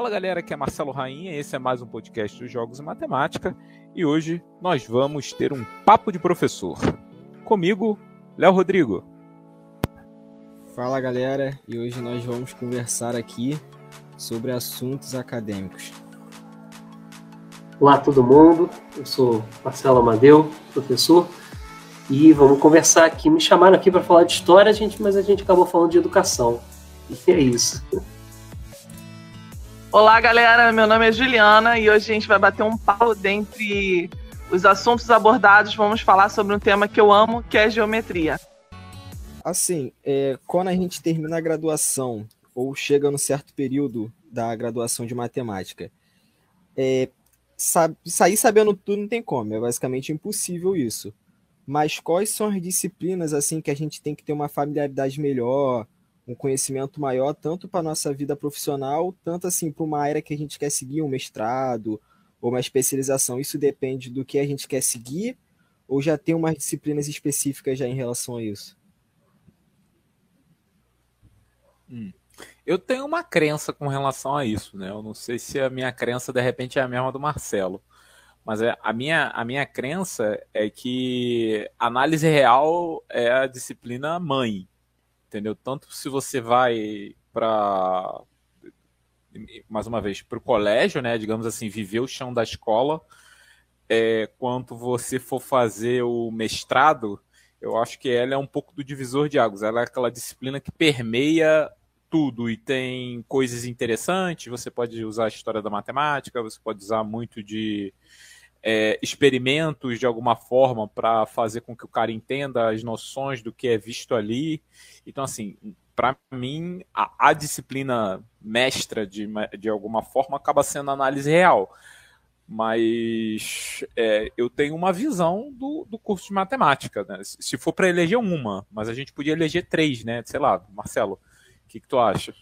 Fala galera, aqui é Marcelo Rainha, esse é mais um podcast dos Jogos e Matemática e hoje nós vamos ter um papo de professor. Comigo, Léo Rodrigo. Fala galera, e hoje nós vamos conversar aqui sobre assuntos acadêmicos. Olá todo mundo, eu sou Marcelo Amadeu, professor, e vamos conversar aqui. Me chamaram aqui para falar de história, gente, mas a gente acabou falando de educação. E é isso. Olá, galera. Meu nome é Juliana e hoje a gente vai bater um papo dentre os assuntos abordados. Vamos falar sobre um tema que eu amo, que é geometria. Assim, é, quando a gente termina a graduação ou chega no certo período da graduação de matemática, é, sair sabendo tudo não tem como, é basicamente impossível isso. Mas quais são as disciplinas assim que a gente tem que ter uma familiaridade melhor, um conhecimento maior, tanto para nossa vida profissional, tanto assim para uma área que a gente quer seguir, um mestrado ou uma especialização. Isso depende do que a gente quer seguir, ou já tem umas disciplinas específicas já em relação a isso? Hum. Eu tenho uma crença com relação a isso, né? Eu não sei se a minha crença de repente é a mesma do Marcelo, mas é, a, minha, a minha crença é que análise real é a disciplina mãe, entendeu? Tanto se você vai para mais uma vez para o colégio, né? Digamos assim, viver o chão da escola, é, quanto você for fazer o mestrado, eu acho que ela é um pouco do divisor de águas. Ela é aquela disciplina que permeia tudo e tem coisas interessantes. Você pode usar a história da matemática, você pode usar muito de é, experimentos de alguma forma para fazer com que o cara entenda as noções do que é visto ali. Então, assim, para mim, a, a, disciplina mestra, de, de alguma forma, acaba sendo análise real. Mas é, eu tenho uma visão do, do curso de matemática. Né? Se for para eleger uma, mas a gente podia eleger três, né? Sei lá, Marcelo, o que, que tu acha?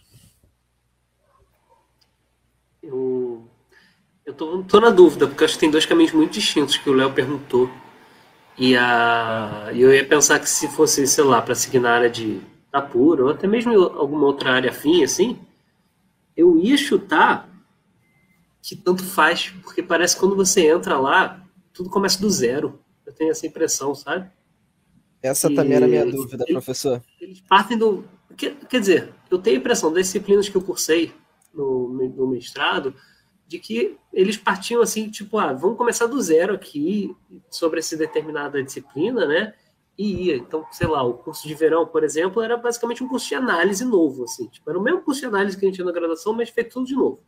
Eu eu tô, tô na dúvida, porque acho que tem dois caminhos muito distintos que o Léo perguntou. E a, eu ia pensar que se fosse, sei lá, para seguir na área de da pura, ou até mesmo alguma outra área afim, assim, eu ia chutar que tanto faz, porque parece que quando você entra lá, tudo começa do zero. Eu tenho essa impressão, sabe? Essa e também era a minha dúvida, eles, professor. Eles partem do. Quer, quer dizer, eu tenho a impressão das disciplinas que eu cursei no, no mestrado, de que eles partiam assim, tipo, ah, vamos começar do zero aqui sobre essa determinada disciplina, né? E ia. Então, sei lá, o curso de verão, por exemplo, era basicamente um curso de análise novo, assim. Tipo, era o mesmo curso de análise que a gente tinha na graduação, mas feito tudo de novo.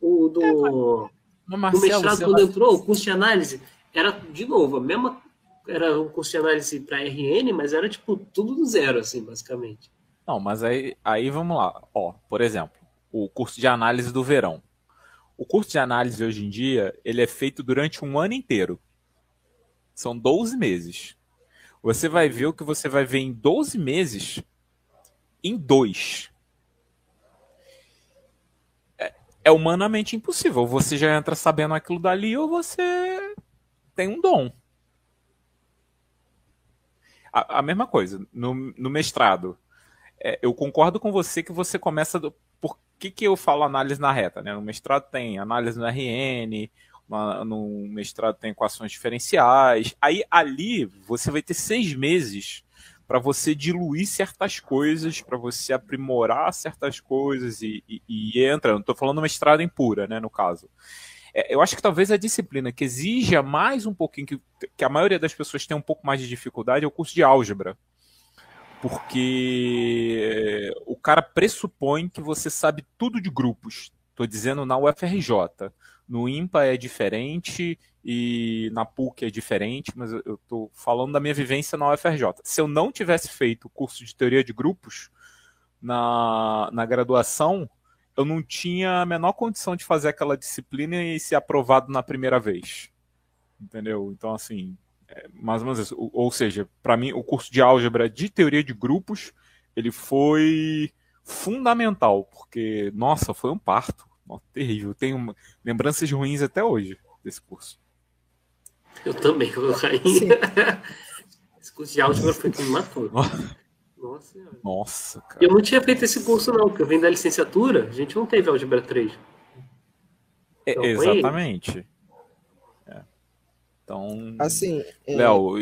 O do, é, Marcelo, do mestrado, quando entrou, o curso de análise era, de novo, a mesma... Era um curso de análise para RN, mas era, tipo, tudo do zero, assim, basicamente. Não, mas aí, aí vamos lá. Ó, por exemplo, o curso de análise do verão o curso de análise hoje em dia, ele é feito durante um ano inteiro. São 12 meses. Você vai ver o que você vai ver em 12 meses em dois. É, é humanamente impossível. Você já entra sabendo aquilo dali ou você tem um dom. A, a mesma coisa, no, no mestrado. É, eu concordo com você que você começa do, que, que eu falo análise na reta? Né? No mestrado tem análise no RN, no mestrado tem equações diferenciais. Aí ali você vai ter seis meses para você diluir certas coisas, para você aprimorar certas coisas e, e, e entra. Não estou falando mestrado em pura, né, no caso. É, eu acho que talvez a disciplina que exija mais um pouquinho, que, que a maioria das pessoas tem um pouco mais de dificuldade, é o curso de álgebra porque o cara pressupõe que você sabe tudo de grupos. Estou dizendo na UFRJ. No IMPA é diferente e na PUC é diferente, mas eu estou falando da minha vivência na UFRJ. Se eu não tivesse feito o curso de teoria de grupos na, na graduação, eu não tinha a menor condição de fazer aquela disciplina e ser aprovado na primeira vez. Entendeu? Então, assim, mais ou menos isso. Ou, seja, para mim, o curso de álgebra de teoria de grupos, ele foi fundamental, porque, nossa, foi um parto. Nossa, terrível. Tenho lembranças ruins até hoje desse curso. Eu também, eu caí. esse curso de álgebra foi que me matou. Nossa, Nossa, cara. Eu não tinha feito esse curso, não, porque eu venho da licenciatura, a gente não teve álgebra 3. É, exatamente. Então. Assim. É... Léo,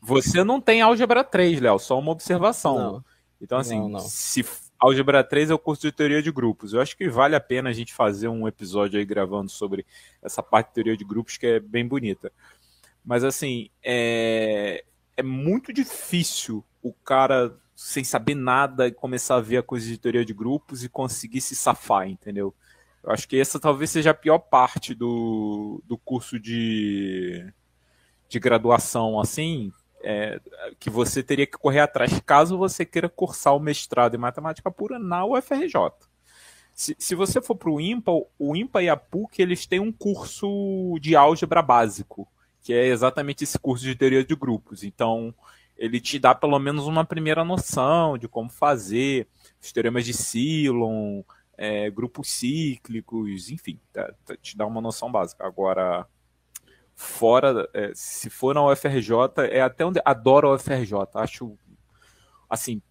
você não tem álgebra 3, Léo, só uma observação. Não. Então, assim, não, não. se álgebra 3 é o curso de teoria de grupos, eu acho que vale a pena a gente fazer um episódio aí gravando sobre essa parte de teoria de grupos que é bem bonita. Mas, assim, é, é muito difícil o cara, sem saber nada, começar a ver a coisa de teoria de grupos e conseguir se safar, entendeu? Eu acho que essa talvez seja a pior parte do, do curso de, de graduação, assim, é, que você teria que correr atrás caso você queira cursar o mestrado em matemática pura na UFRJ. Se, se você for para o IMPA, o IMPA e a PUC eles têm um curso de álgebra básico, que é exatamente esse curso de teoria de grupos. Então, ele te dá pelo menos uma primeira noção de como fazer os teoremas de Silon, é, grupos cíclicos, enfim, tá, tá, te dá uma noção básica. Agora, fora, é, se for na UFRJ, é até onde adoro a UFRJ. Acho, assim,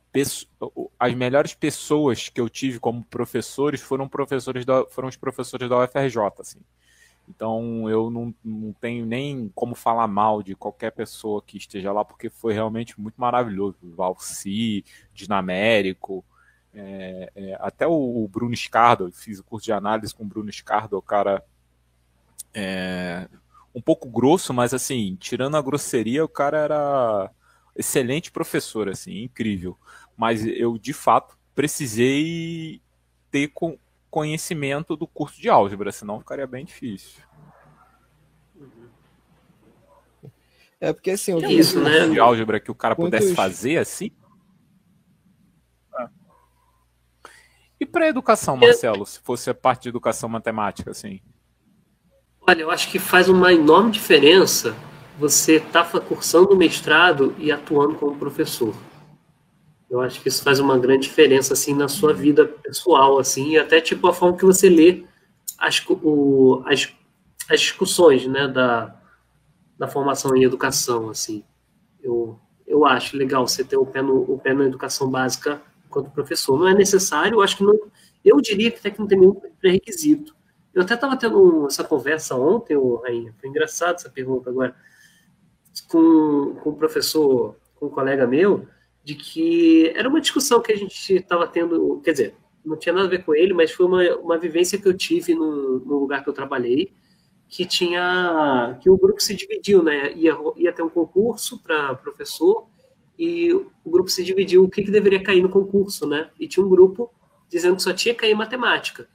as melhores pessoas que eu tive como professores foram professores da, foram os professores da UFRJ, assim. Então eu não, não tenho nem como falar mal de qualquer pessoa que esteja lá, porque foi realmente muito maravilhoso. Valci, Dinamérico, é, é, até o, o, Bruno Scardo, eu fiz o curso de análise com o Bruno Scardo, o cara é, um pouco grosso, mas assim, tirando a grosseria, o cara era excelente professor, assim, incrível. Mas eu, de fato, precisei ter conhecimento do curso de álgebra, senão ficaria bem difícil. É porque assim, o é isso, né? de álgebra que o cara Quantos... pudesse fazer assim. É. E para educação, Marcelo, se fosse a parte de educação matemática, assim? Olha, eu acho que faz uma enorme diferença você estar tá cursando o mestrado e atuando como professor. Eu acho que isso faz uma grande diferença assim na sua vida pessoal, assim, e até tipo a forma que você lê as, o, as, as discussões, né, da, da formação em educação, assim. Eu, eu acho legal você ter o pé, no, o pé na educação básica enquanto professor. Não é necessário, eu acho que não, eu diria que até que não tem nenhum pré-requisito. Eu até estava tendo essa conversa ontem, Rainha, foi engraçado essa pergunta agora, com, com um professor, com um colega meu, de que era uma discussão que a gente estava tendo, quer dizer, não tinha nada a ver com ele, mas foi uma, uma vivência que eu tive no, no lugar que eu trabalhei, que tinha que o grupo se dividiu, né? Ia, ia ter um concurso para professor e o grupo se dividiu o que, que deveria cair no concurso, né? E tinha um grupo dizendo que só tinha que cair matemática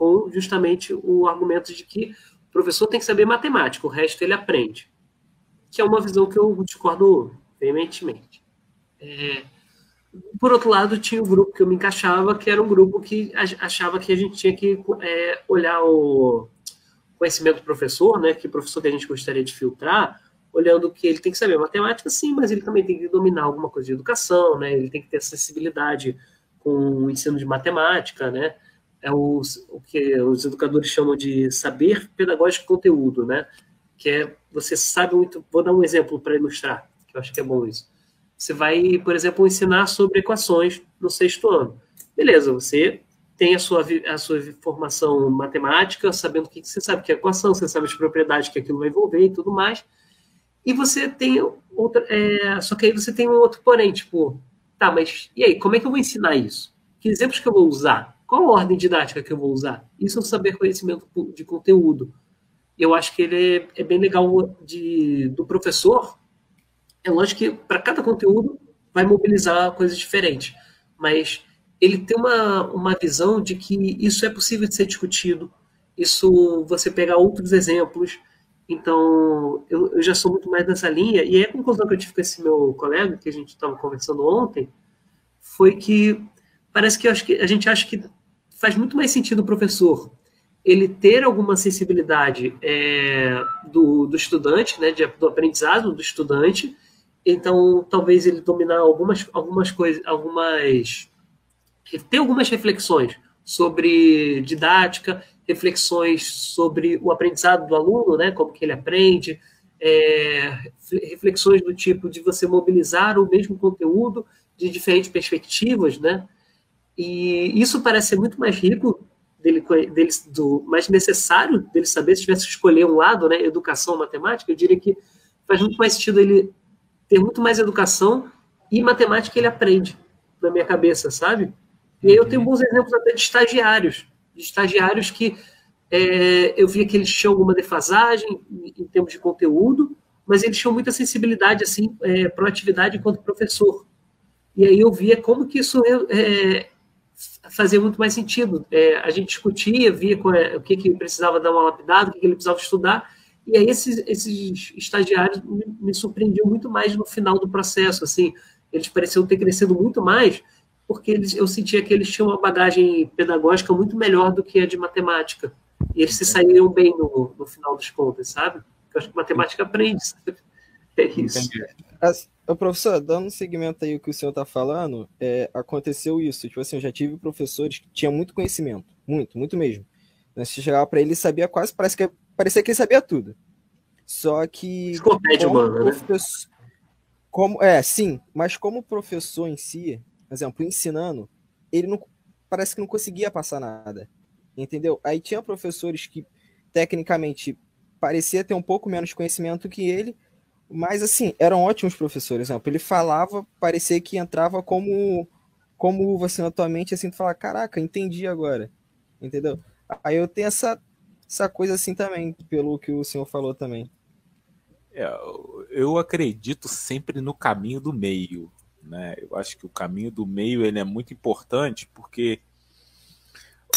com justamente o argumento de que o professor tem que saber matemática, o resto ele aprende. Que é uma visão que eu discordo veementemente. É, por outro lado, tinha o um grupo que eu me encaixava, que era um grupo que achava que a gente tinha que é, olhar o conhecimento do professor, né, que professor que a gente gostaria de filtrar, olhando que ele tem que saber matemática, sim, mas ele também tem que dominar alguma coisa de educação, né, ele tem que ter acessibilidade com o ensino de matemática, né, é o, o que os educadores chamam de saber pedagógico conteúdo, né? Que é você sabe muito. Vou dar um exemplo para ilustrar, que eu acho que é bom isso. Você vai, por exemplo, ensinar sobre equações no sexto ano. Beleza, você tem a sua, a sua formação matemática, sabendo o que você sabe que é equação, você sabe as propriedades que aquilo vai envolver e tudo mais. E você tem outra. É, só que aí você tem um outro porém, tipo, tá, mas e aí, como é que eu vou ensinar isso? Que exemplos que eu vou usar? Qual a ordem didática que eu vou usar? Isso é um saber conhecimento de conteúdo. Eu acho que ele é, é bem legal de, do professor. É lógico que para cada conteúdo vai mobilizar coisas diferentes, mas ele tem uma, uma visão de que isso é possível de ser discutido. Isso você pegar outros exemplos. Então, eu, eu já sou muito mais nessa linha. E a conclusão que eu tive com esse meu colega, que a gente estava conversando ontem, foi que parece que, que a gente acha que faz muito mais sentido o professor ele ter alguma sensibilidade é, do, do estudante, né, de, do aprendizado do estudante, então talvez ele dominar algumas, algumas coisas, algumas ter algumas reflexões sobre didática, reflexões sobre o aprendizado do aluno, né, como que ele aprende, é, reflexões do tipo de você mobilizar o mesmo conteúdo de diferentes perspectivas, né, e isso parece ser muito mais rico dele, dele, do mais necessário dele saber se tivesse que escolher um lado, né, educação matemática, eu diria que faz muito mais sentido ele ter muito mais educação e matemática ele aprende na minha cabeça, sabe? E aí eu tenho bons exemplos até de estagiários, de estagiários que é, eu via que eles tinham alguma defasagem em, em, termos de conteúdo, mas eles tinham muita sensibilidade, assim, é, proatividade enquanto professor. E aí eu via como que isso é, fazia muito mais sentido. É, a gente discutia, via é, o que, que precisava dar uma lapidada, o que, que ele precisava estudar, e aí esses, esses estagiários me, me surpreendiam muito mais no final do processo, assim, eles pareciam ter crescido muito mais, porque eles, eu sentia que eles tinham uma bagagem pedagógica muito melhor do que a de matemática. E eles se saíram bem no, no final das contas, sabe? Eu acho que matemática aprende. É isso. As, professor, dando um segmento aí o que o senhor está falando, é, aconteceu isso. Tipo assim, eu já tive professores que tinham muito conhecimento. Muito, muito mesmo. Você chegava para ele e sabia quase, parece que parecia que ele sabia tudo. Só que. Escopete humano, né? Como, é, sim, mas como professor em si, por exemplo, ensinando, ele não parece que não conseguia passar nada. Entendeu? Aí tinha professores que tecnicamente parecia ter um pouco menos conhecimento que ele, mas assim, eram ótimos professores, exemplo, ele falava, parecia que entrava como como você na tua mente assim, tu fala, caraca, entendi agora. Entendeu? Aí eu tenho essa essa coisa assim também, pelo que o senhor falou também. É, eu acredito sempre no caminho do meio, né? Eu acho que o caminho do meio ele é muito importante porque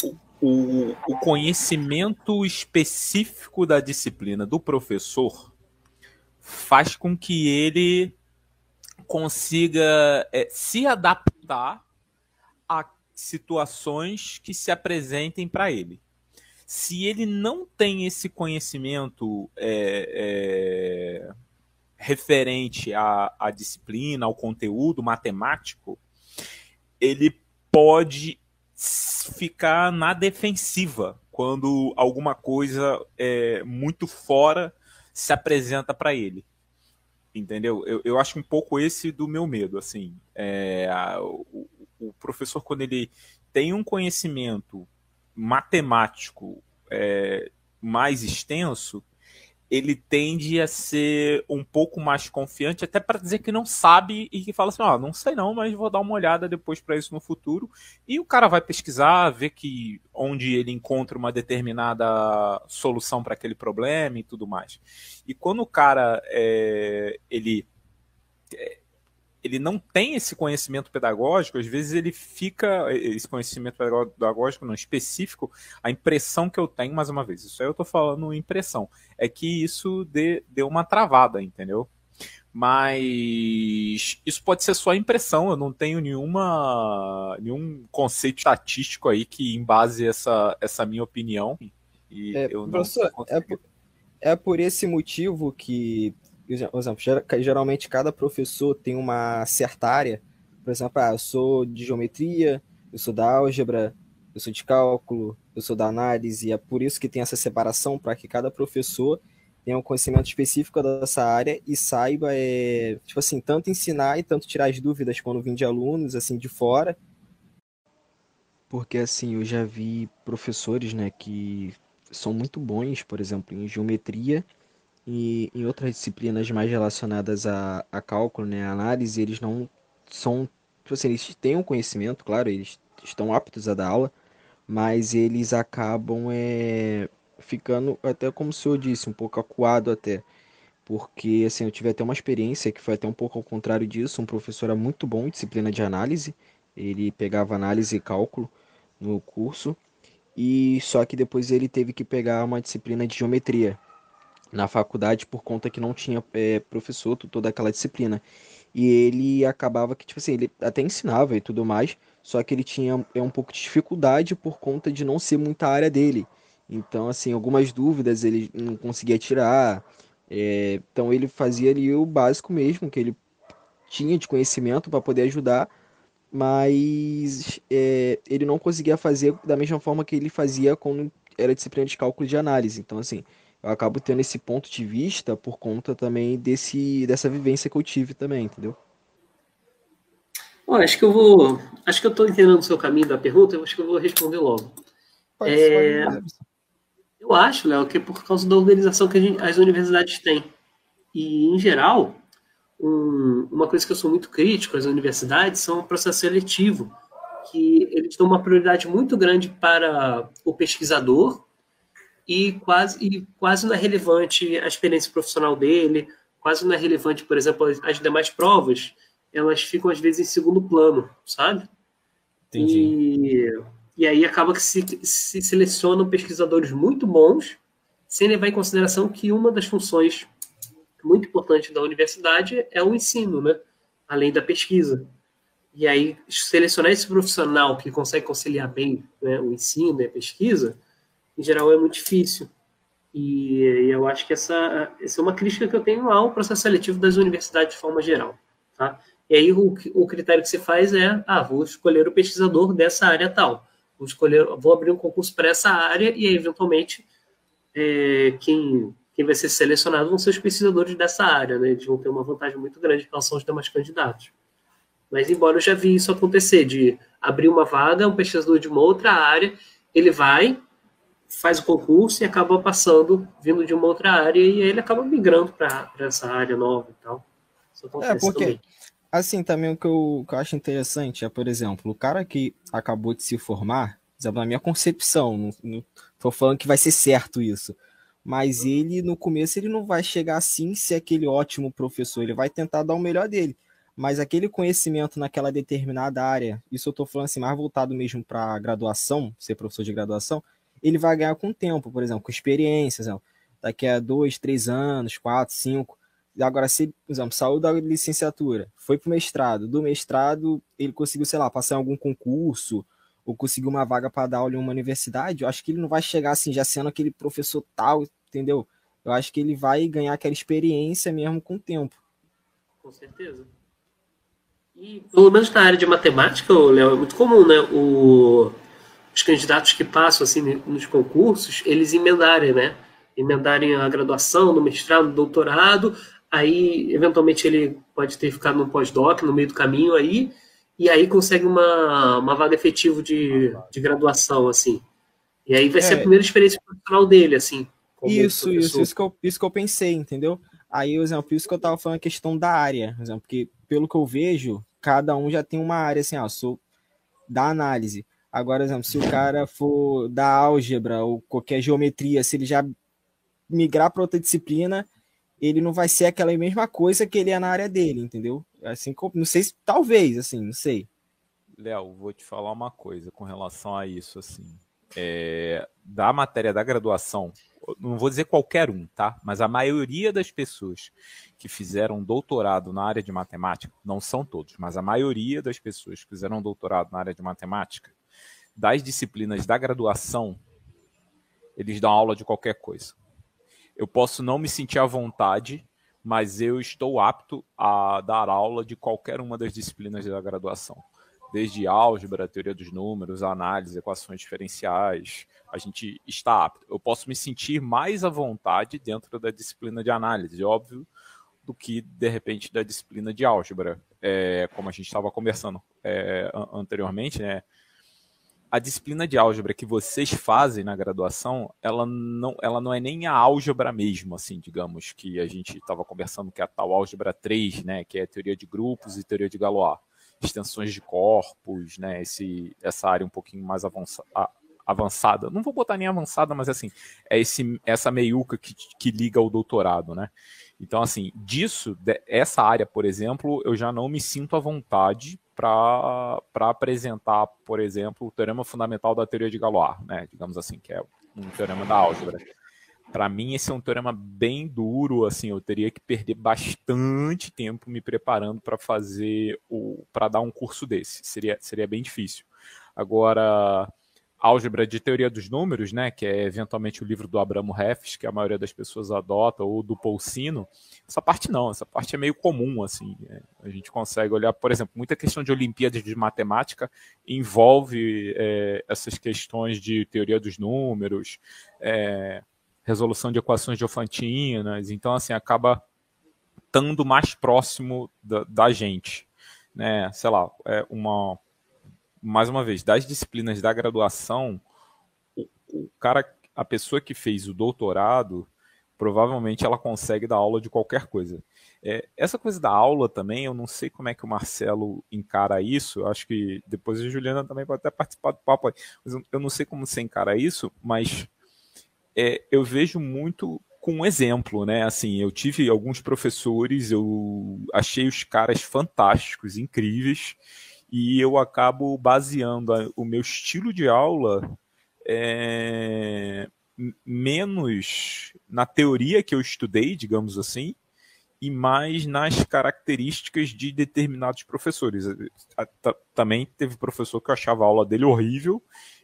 o, o, o conhecimento específico da disciplina do professor faz com que ele consiga é, se adaptar a situações que se apresentem para ele. Se ele não tem esse conhecimento é, é, referente à, à disciplina, ao conteúdo matemático, ele pode ficar na defensiva quando alguma coisa é, muito fora se apresenta para ele. Entendeu? Eu, eu acho um pouco esse do meu medo. Assim, é, a, o, o professor, quando ele tem um conhecimento matemático é, mais extenso, ele tende a ser um pouco mais confiante, até para dizer que não sabe e que fala assim: ó, oh, não sei não, mas vou dar uma olhada depois para isso no futuro. E o cara vai pesquisar, ver que onde ele encontra uma determinada solução para aquele problema e tudo mais. E quando o cara é, ele é, ele não tem esse conhecimento pedagógico, às vezes ele fica, esse conhecimento pedagógico não específico, a impressão que eu tenho, mais uma vez, isso aí eu estou falando impressão, é que isso dê, dê uma travada, entendeu? Mas isso pode ser só impressão, eu não tenho nenhuma, nenhum conceito estatístico aí que embase essa, essa minha opinião. E é, eu professor, é por, é por esse motivo que por exemplo, geralmente cada professor tem uma certa área. Por exemplo, ah, eu sou de geometria, eu sou da álgebra, eu sou de cálculo, eu sou da análise, é por isso que tem essa separação, para que cada professor tenha um conhecimento específico dessa área e saiba, é, tipo assim, tanto ensinar e tanto tirar as dúvidas quando vem de alunos, assim, de fora. Porque, assim, eu já vi professores, né, que são muito bons, por exemplo, em geometria, e em outras disciplinas mais relacionadas a, a cálculo, né, a análise, eles não são, tipo assim, eles têm um conhecimento, claro, eles estão aptos a dar aula, mas eles acabam é, ficando, até como o senhor disse, um pouco acuado até, porque assim, eu tive até uma experiência que foi até um pouco ao contrário disso, um professor era muito bom em disciplina de análise, ele pegava análise e cálculo no curso, e só que depois ele teve que pegar uma disciplina de geometria, na faculdade por conta que não tinha é, professor, toda aquela disciplina. E ele acabava que, tipo assim, ele até ensinava e tudo mais, só que ele tinha é, um pouco de dificuldade por conta de não ser muita área dele. Então, assim, algumas dúvidas ele não conseguia tirar. É, então, ele fazia ali o básico mesmo, que ele tinha de conhecimento para poder ajudar, mas é, ele não conseguia fazer da mesma forma que ele fazia quando era disciplina de cálculo de análise. Então, assim, eu acabo tendo esse ponto de vista por conta também desse, dessa vivência que eu tive também, entendeu? Bom, acho que eu vou. Acho que eu estou entendendo o seu caminho da pergunta, eu acho que eu vou responder logo. Pode, é... pode eu acho, Léo, que é por causa da organização que gente, as universidades têm. E, em geral, um, uma coisa que eu sou muito crítico às universidades são o processo seletivo, que eles dão uma prioridade muito grande para o pesquisador e quase, e quase não é relevante a experiência profissional dele, quase não é relevante, por exemplo, as demais provas, elas ficam às vezes em segundo plano, sabe? Entendi. E, e aí acaba que se, se selecionam pesquisadores muito bons, sem levar em consideração que uma das funções muito importante da universidade é o ensino, né? além da pesquisa. E aí, selecionar esse profissional que consegue conciliar bem né, o ensino e a pesquisa, em geral, é muito difícil. E, e, eu acho que essa, essa é uma crítica que eu tenho ao processo seletivo das universidades de forma geral. Tá? E aí, o, o critério que se faz é: ah, vou escolher o pesquisador dessa área tal. Vou, escolher, vou abrir um concurso para essa área e aí, eventualmente, é, quem quem vai ser selecionado vão ser os pesquisadores dessa área, né? Eles vão ter uma vantagem muito grande em relação aos demais candidatos. Mas, embora eu já vi isso acontecer, de abrir uma vaga, um pesquisador de uma outra área, ele vai, faz o concurso e acaba passando, vindo de uma outra área, e ele acaba migrando para essa área nova e tal. É, porque, também. assim, também o que eu, que eu acho interessante é, por exemplo, o cara que acabou de se formar, na minha concepção, não, não tô falando que vai ser certo isso, mas ele no começo ele não vai chegar assim ser aquele ótimo professor, ele vai tentar dar o melhor dele. Mas aquele conhecimento naquela determinada área, isso eu estou falando assim, mais voltado mesmo para graduação, ser professor de graduação, ele vai ganhar com o tempo, por exemplo, com experiências, daqui a dois, três anos, quatro, cinco. Agora, se, por exemplo, saiu da licenciatura, foi para o mestrado, do mestrado ele conseguiu, sei lá, passar em algum concurso, ou conseguir uma vaga para dar aula em uma universidade, eu acho que ele não vai chegar assim já sendo aquele professor tal, entendeu? Eu acho que ele vai ganhar aquela experiência mesmo com o tempo. Com certeza. E pelo menos na área de matemática, Léo, é muito comum, né? O, os candidatos que passam assim nos concursos, eles emendarem, né? Emendarem a graduação, no mestrado, no doutorado, aí eventualmente ele pode ter ficado no pós-doc no meio do caminho aí, e aí consegue uma, uma vaga efetiva de, de graduação, assim. E aí vai ser a é. primeira experiência profissional dele, assim. Isso, isso, isso que, eu, isso que eu pensei, entendeu? Aí, por exemplo, isso que eu tava falando a questão da área, por exemplo, porque pelo que eu vejo, cada um já tem uma área, assim, ó, sou da análise. Agora, exemplo, se o cara for da álgebra ou qualquer geometria, se ele já migrar para outra disciplina, ele não vai ser aquela mesma coisa que ele é na área dele, entendeu? Assim, não sei se talvez, assim, não sei. Léo, vou te falar uma coisa com relação a isso, assim. É, da matéria da graduação, não vou dizer qualquer um, tá? Mas a maioria das pessoas que fizeram doutorado na área de matemática, não são todos, mas a maioria das pessoas que fizeram doutorado na área de matemática, das disciplinas da graduação, eles dão aula de qualquer coisa. Eu posso não me sentir à vontade, mas eu estou apto a dar aula de qualquer uma das disciplinas da graduação. Desde álgebra, teoria dos números, análise, equações diferenciais, a gente está apto. Eu posso me sentir mais à vontade dentro da disciplina de análise, óbvio, do que, de repente, da disciplina de álgebra. É, como a gente estava conversando é, anteriormente, né? A disciplina de álgebra que vocês fazem na graduação, ela não, ela não é nem a álgebra mesmo, assim, digamos, que a gente estava conversando, que é a tal álgebra 3, né, que é teoria de grupos e teoria de Galois, extensões de corpos, né, esse, essa área um pouquinho mais avança, avançada, não vou botar nem avançada, mas assim, é esse, essa meiuca que, que liga ao doutorado, né, então, assim, disso, essa área, por exemplo, eu já não me sinto à vontade para apresentar, por exemplo, o teorema fundamental da teoria de Galois, né? Digamos assim, que é um teorema da álgebra. Para mim, esse é um teorema bem duro, assim, eu teria que perder bastante tempo me preparando para fazer o para dar um curso desse. Seria seria bem difícil. Agora, álgebra de teoria dos números, né, que é eventualmente o livro do Abramo Heffs, que a maioria das pessoas adota, ou do Paulsino, essa parte não, essa parte é meio comum, assim, é, a gente consegue olhar, por exemplo, muita questão de Olimpíadas de Matemática envolve é, essas questões de teoria dos números, é, resolução de equações diofantinas, então, assim, acaba estando mais próximo da, da gente, né, sei lá, é uma mais uma vez, das disciplinas da graduação, o cara, a pessoa que fez o doutorado, provavelmente ela consegue dar aula de qualquer coisa. É, essa coisa da aula também, eu não sei como é que o Marcelo encara isso, eu acho que depois a Juliana também pode até participar do papo aí, mas eu não sei como você encara isso, mas é, eu vejo muito com um exemplo, né? Assim, eu tive alguns professores, eu achei os caras fantásticos, incríveis, e eu acabo baseando o meu estilo de aula é, menos na teoria que eu estudei, digamos assim, e mais nas características de determinados professores. Também teve professor que eu achava a aula dele horrível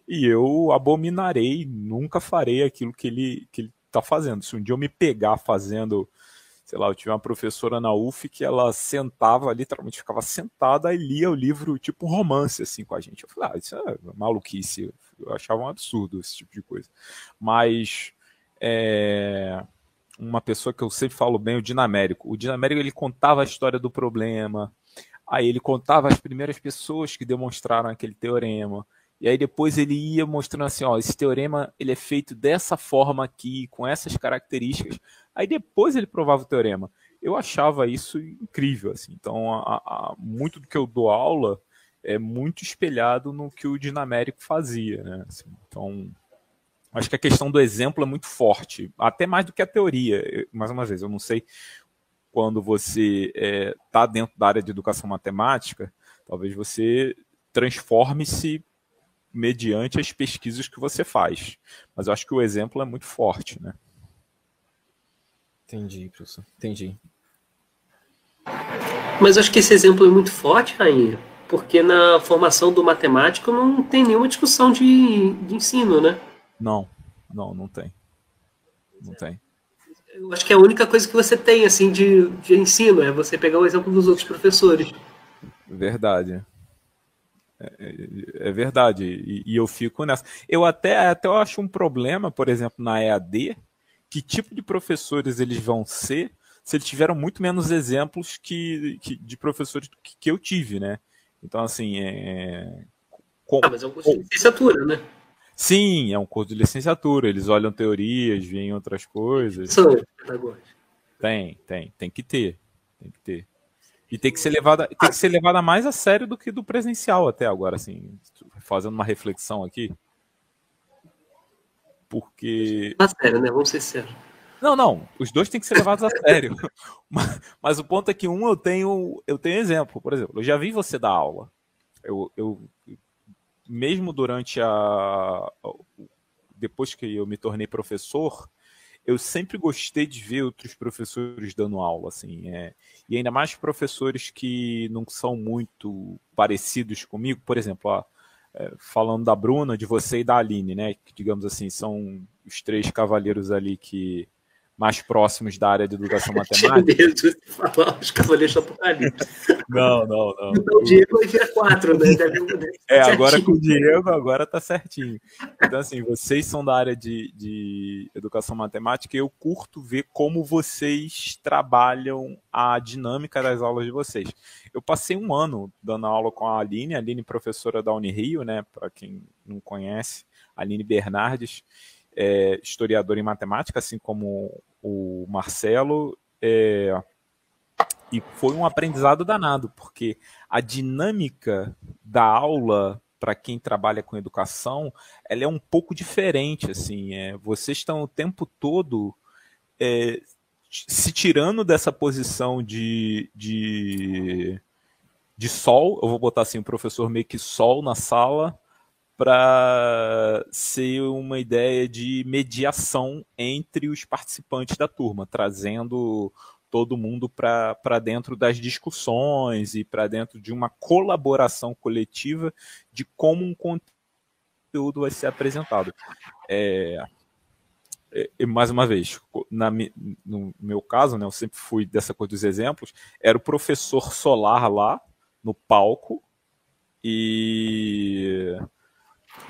e eu abominarei, nunca farei aquilo que ele, que ele tá fazendo. Se um dia eu me pegar fazendo, sei lá, eu tive uma professora na UF que ela sentava, literalmente ficava sentada e lia o livro tipo romance assim com a gente. Eu falei, ah, isso é maluquice. Eu achava um absurdo esse tipo de coisa. Mas é uma pessoa que eu sempre falo bem, o Dinamérico. O Dinamérico ele contava a história do problema, aí ele contava as primeiras pessoas que demonstraram aquele teorema, e aí depois ele ia mostrando assim, ó, esse teorema ele é feito dessa forma aqui, com essas características. Aí depois ele provava o teorema. Eu achava isso incrível, assim. Então, a, a, muito do que eu dou aula é muito espelhado no que o Dinamérico fazia, né? Assim, então, acho que a questão do exemplo é muito forte, até mais do que a teoria. Mais uma vez, eu não sei quando você está é, tá dentro da área de educação matemática, talvez você transforme-se mediante as pesquisas que você faz. Mas eu acho que o exemplo é muito forte, né? Entendi, professor. Entendi. Mas eu acho que esse exemplo é muito forte, Rainha, porque na formação do matemático não tem nenhuma discussão de, de ensino, né? Não, não, não tem. Não tem. Eu acho que é a única coisa que você tem, assim, de, de ensino é você pegar o exemplo dos outros professores. Verdade. É, é, é verdade. E, e, eu fico nessa. Eu até, até eu acho um problema, por exemplo, na EAD, que tipo de professores eles vão ser se eles tiveram muito menos exemplos que, que de professores que, que, eu tive, né? Então, assim, é. Com, ah, mas é um curso de licenciatura, né? Sim, é um curso de licenciatura. Eles olham teorias, veem outras coisas. São Tem, tem, tem que ter. Tem que ter. E tem que ser levada, tem que ser levada mais a sério do que do presencial até agora, assim, fazendo uma reflexão aqui. Porque. A sério, né? Vamos ser sérios. Não, não, os dois têm que ser levados a sério. mas, mas, o ponto é que um eu tenho, eu tenho exemplo, por exemplo, eu já vi você dar aula. Eu, eu mesmo durante a. Depois que eu me tornei professor, eu sempre gostei de ver outros professores dando aula, assim, é, e ainda mais professores que não são muito parecidos comigo, por exemplo, ó, é, falando da Bruna, de você e da Aline, né, que digamos assim, são os três cavaleiros ali que mais próximos da área de educação matemática. medo de falar os Cavaleiros do Apocalipse. Não, não, não. Então o Diego vai virar quatro, né? é, agora com o Diego, agora tá certinho. Então, assim, vocês são da área de, de educação matemática e eu curto ver como vocês trabalham a dinâmica das aulas de vocês. Eu passei um ano dando aula com a Aline, a Aline professora da Unirio, né? Para quem não conhece, Aline Bernardes é, historiador em matemática, assim como o Marcelo, é, e foi um aprendizado danado, porque a dinâmica da aula para quem trabalha com educação, ela é um pouco diferente, assim, é, vocês estão o tempo todo é, se tirando dessa posição de, de, de sol, eu vou botar assim, o professor meio que sol na sala, para ser uma ideia de mediação entre os participantes da turma, trazendo todo mundo para dentro das discussões e para dentro de uma colaboração coletiva de como um conteúdo vai ser apresentado. É, é, mais uma vez, na, no meu caso, né, eu sempre fui dessa coisa dos exemplos, era o professor solar lá no palco e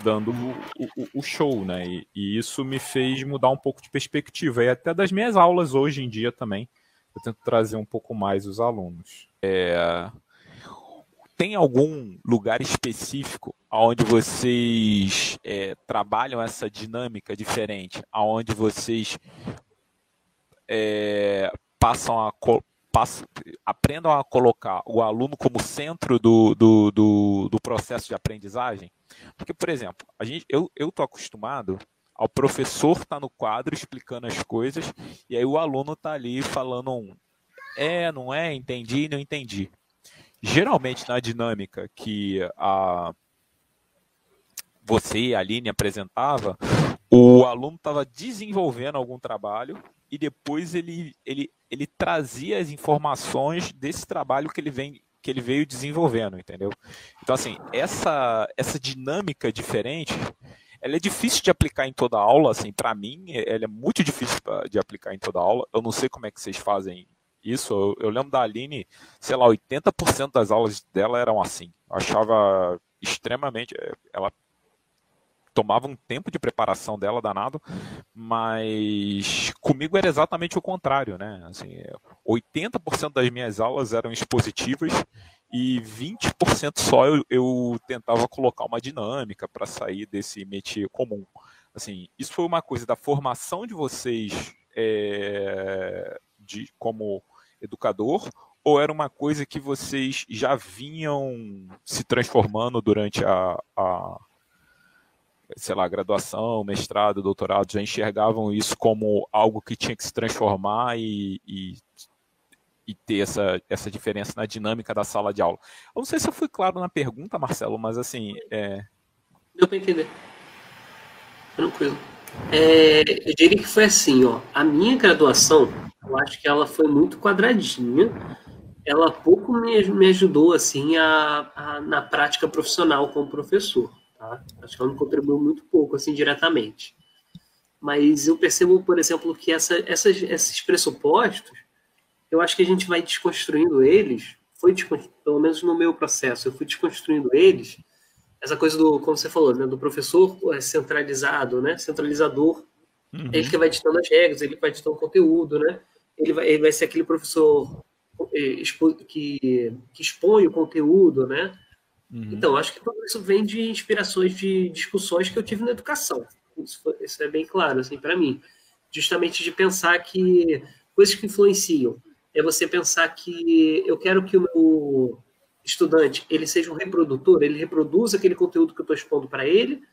dando o, o, o show, né? E, e, isso me fez mudar um pouco de perspectiva. E até das minhas aulas hoje em dia também, eu tento trazer um pouco mais os alunos. É... tem algum lugar específico onde vocês é, trabalham essa dinâmica diferente, aonde vocês é, passam a passam, aprendam a colocar o aluno como centro do, do, do, do processo de aprendizagem? Porque, por exemplo, a gente, eu estou acostumado ao professor estar tá no quadro explicando as coisas e aí o aluno está ali falando um é, não é, entendi, não entendi. Geralmente na dinâmica que a você a Aline apresentava, o aluno estava desenvolvendo algum trabalho e depois ele, ele, ele trazia as informações desse trabalho que ele vem que ele veio desenvolvendo, entendeu? Então assim, essa essa dinâmica diferente, ela é difícil de aplicar em toda aula, assim, para mim, ela é muito difícil de aplicar em toda aula. Eu não sei como é que vocês fazem isso. Eu, eu lembro da Aline, sei lá, 80% das aulas dela eram assim. Eu achava extremamente ela tomava um tempo de preparação dela danado, mas comigo era exatamente o contrário, né? Assim, 80% das minhas aulas eram expositivas e 20% só eu, eu, tentava colocar uma dinâmica para sair desse métier comum. Assim, isso foi uma coisa da formação de vocês é, de como educador ou era uma coisa que vocês já vinham se transformando durante a, a sei lá, graduação, mestrado, doutorado, já enxergavam isso como algo que tinha que se transformar e, e, e, ter essa, essa diferença na dinâmica da sala de aula. Eu não sei se eu fui claro na pergunta, Marcelo, mas assim. É... Deu para entender. Tranquilo. É, eu diria que foi assim, ó. A minha graduação, eu acho que ela foi muito quadradinha. Ela pouco me, me ajudou assim a, a, na prática profissional como professor. Tá? Acho que ela não contribuiu muito pouco, assim, diretamente. Mas eu percebo, por exemplo, que essa, essas, esses pressupostos, eu acho que a gente vai desconstruindo eles, foi pelo menos no meu processo, eu fui desconstruindo eles, essa coisa do, como você falou, né, do professor é, centralizado, né, centralizador, uhum. ele que vai ditando as regras, ele vai ditando o conteúdo, né, ele vai, ele vai ser aquele professor é, que, que expõe o conteúdo, né, Uhum. Então, acho que tudo isso vem de inspirações de discussões que eu tive na educação. Isso, foi, isso é bem claro, assim, para mim. Justamente de pensar que coisas que influenciam é você pensar que eu quero que o meu estudante ele seja um reprodutor, ele reproduza aquele conteúdo que eu estou expondo para ele,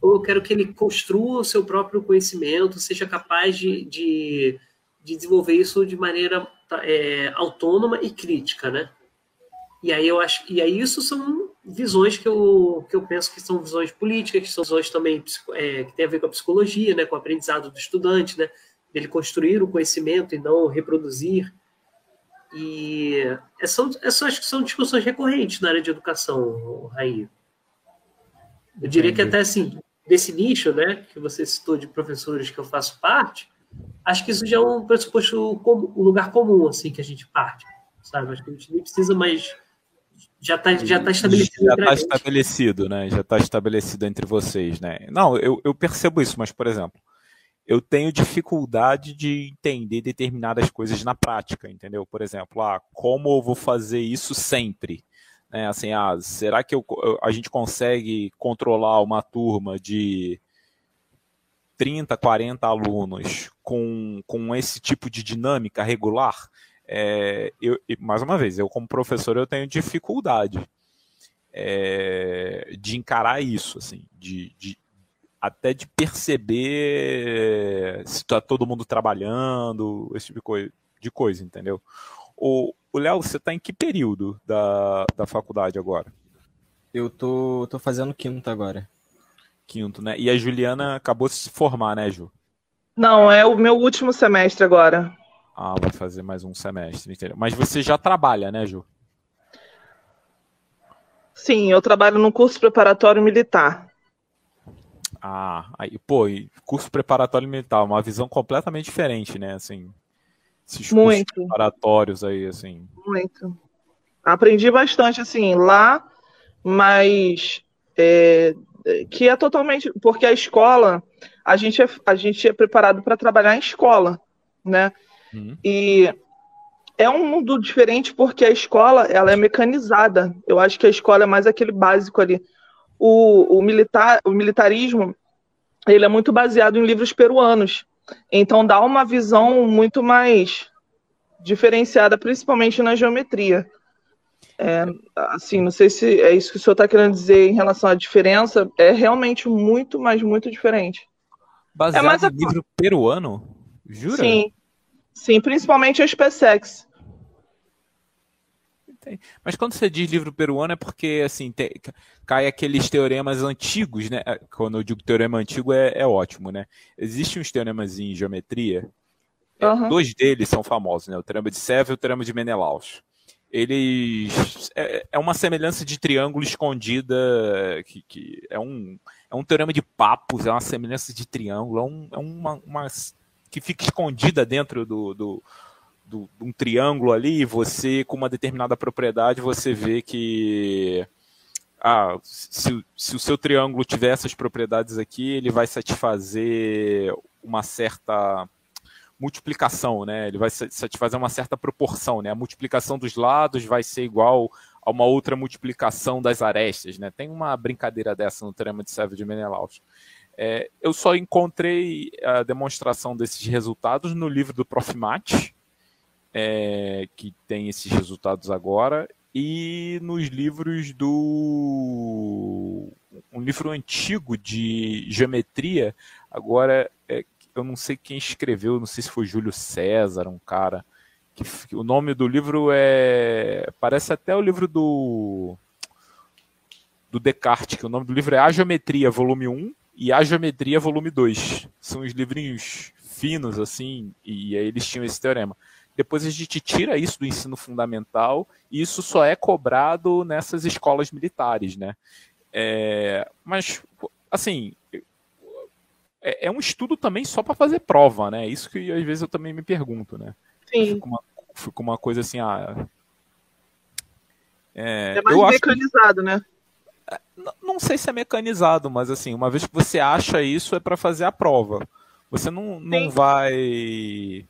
ou eu quero que ele construa o seu próprio conhecimento, seja capaz de, de, de desenvolver isso de maneira é, autônoma e crítica, né? E aí eu acho, e aí isso são visões que eu, que eu penso que são visões políticas, que são visões também é, que tem a ver com a psicologia, né, com o aprendizado do estudante, né, dele construir o conhecimento e não reproduzir. E é são, é só, acho que são discussões recorrentes na área de educação, Raí. Eu diria Entendi. que até assim, desse nicho, né, que você citou de professores que eu faço parte, acho que isso já é um pressuposto, um lugar comum, assim, que a gente parte, sabe? Acho que a gente nem precisa mais já está já tá estabelecido. Já está estabelecido, né? Já está estabelecido entre vocês, né? Não, eu, eu percebo isso, mas, por exemplo, eu tenho dificuldade de entender determinadas coisas na prática, entendeu? Por exemplo, ah, como eu vou fazer isso sempre? Né? Assim, ah, será que eu, a gente consegue controlar uma turma de 30, 40 alunos com, com esse tipo de dinâmica regular? É, eu, mais uma vez, eu como professor eu tenho dificuldade é, de encarar isso, assim, de, de, até de perceber se está todo mundo trabalhando, esse tipo de coisa, de coisa entendeu? O Léo, você está em que período da, da faculdade agora? Eu tô, tô fazendo quinto agora. Quinto, né? E a Juliana acabou de se formar, né, Ju? Não, é o meu último semestre agora. Ah, vai fazer mais um semestre, entendeu? Mas você já trabalha, né, Ju? Sim, eu trabalho no curso preparatório militar. Ah, aí, pô, curso preparatório militar, uma visão completamente diferente, né? Assim, esses Muito. preparatórios aí, assim. Muito. Aprendi bastante, assim, lá, mas é, que é totalmente. Porque a escola, a gente é, a gente é preparado para trabalhar em escola, né? Uhum. E é um mundo diferente porque a escola ela é mecanizada. Eu acho que a escola é mais aquele básico ali. O, o, militar, o militarismo ele é muito baseado em livros peruanos. Então dá uma visão muito mais diferenciada, principalmente na geometria. É, assim, não sei se é isso que o senhor está querendo dizer em relação à diferença. É realmente muito, mas muito diferente. Baseado é mais em a... livro peruano? Jura? Sim, sim, principalmente a SpaceX. Mas quando você diz livro peruano é porque assim tem, cai aqueles teoremas antigos, né? É, quando eu digo teorema antigo é, é ótimo, né? Existem uns teoremas em geometria. Uhum. dois deles são famosos, né? O teorema de Seville e o teorema de Menelaus. Eles é, é uma semelhança de triângulo escondida que, que, é um é um teorema de papos, é uma semelhança de triângulo, é, um, é uma, uma que fica escondida dentro do, do do, um triângulo ali, você, com uma determinada propriedade, você vê que ah, se, se, o seu triângulo tiver essas propriedades aqui, ele vai satisfazer uma certa multiplicação, né? Ele vai satisfazer uma certa proporção, né? A multiplicação dos lados vai ser igual a uma outra multiplicação das arestas, né? Tem uma brincadeira dessa no teorema de de Menelaus. É, eu só encontrei a demonstração desses resultados no livro do Prof. Mate, é, que tem esses resultados agora, e nos livros do. Um livro antigo de geometria, agora é, eu não sei quem escreveu, não sei se foi Júlio César, um cara. Que, o nome do livro é. Parece até o livro do. Do Descartes, que o nome do livro é A Geometria, volume 1 e A Geometria, volume 2. São os livrinhos finos, assim, e aí eles tinham esse teorema. Depois a gente tira isso do ensino fundamental e isso só é cobrado nessas escolas militares, né? É, mas, assim, é, é, um estudo também só para fazer prova, né? Isso que às vezes eu também me pergunto, né? Sim. Fica uma, fica uma coisa assim, ah, é, é mais mecanizado, que... né? Não sei se é mecanizado, mas assim, uma vez que você acha isso, é para fazer a prova. Você não, não vai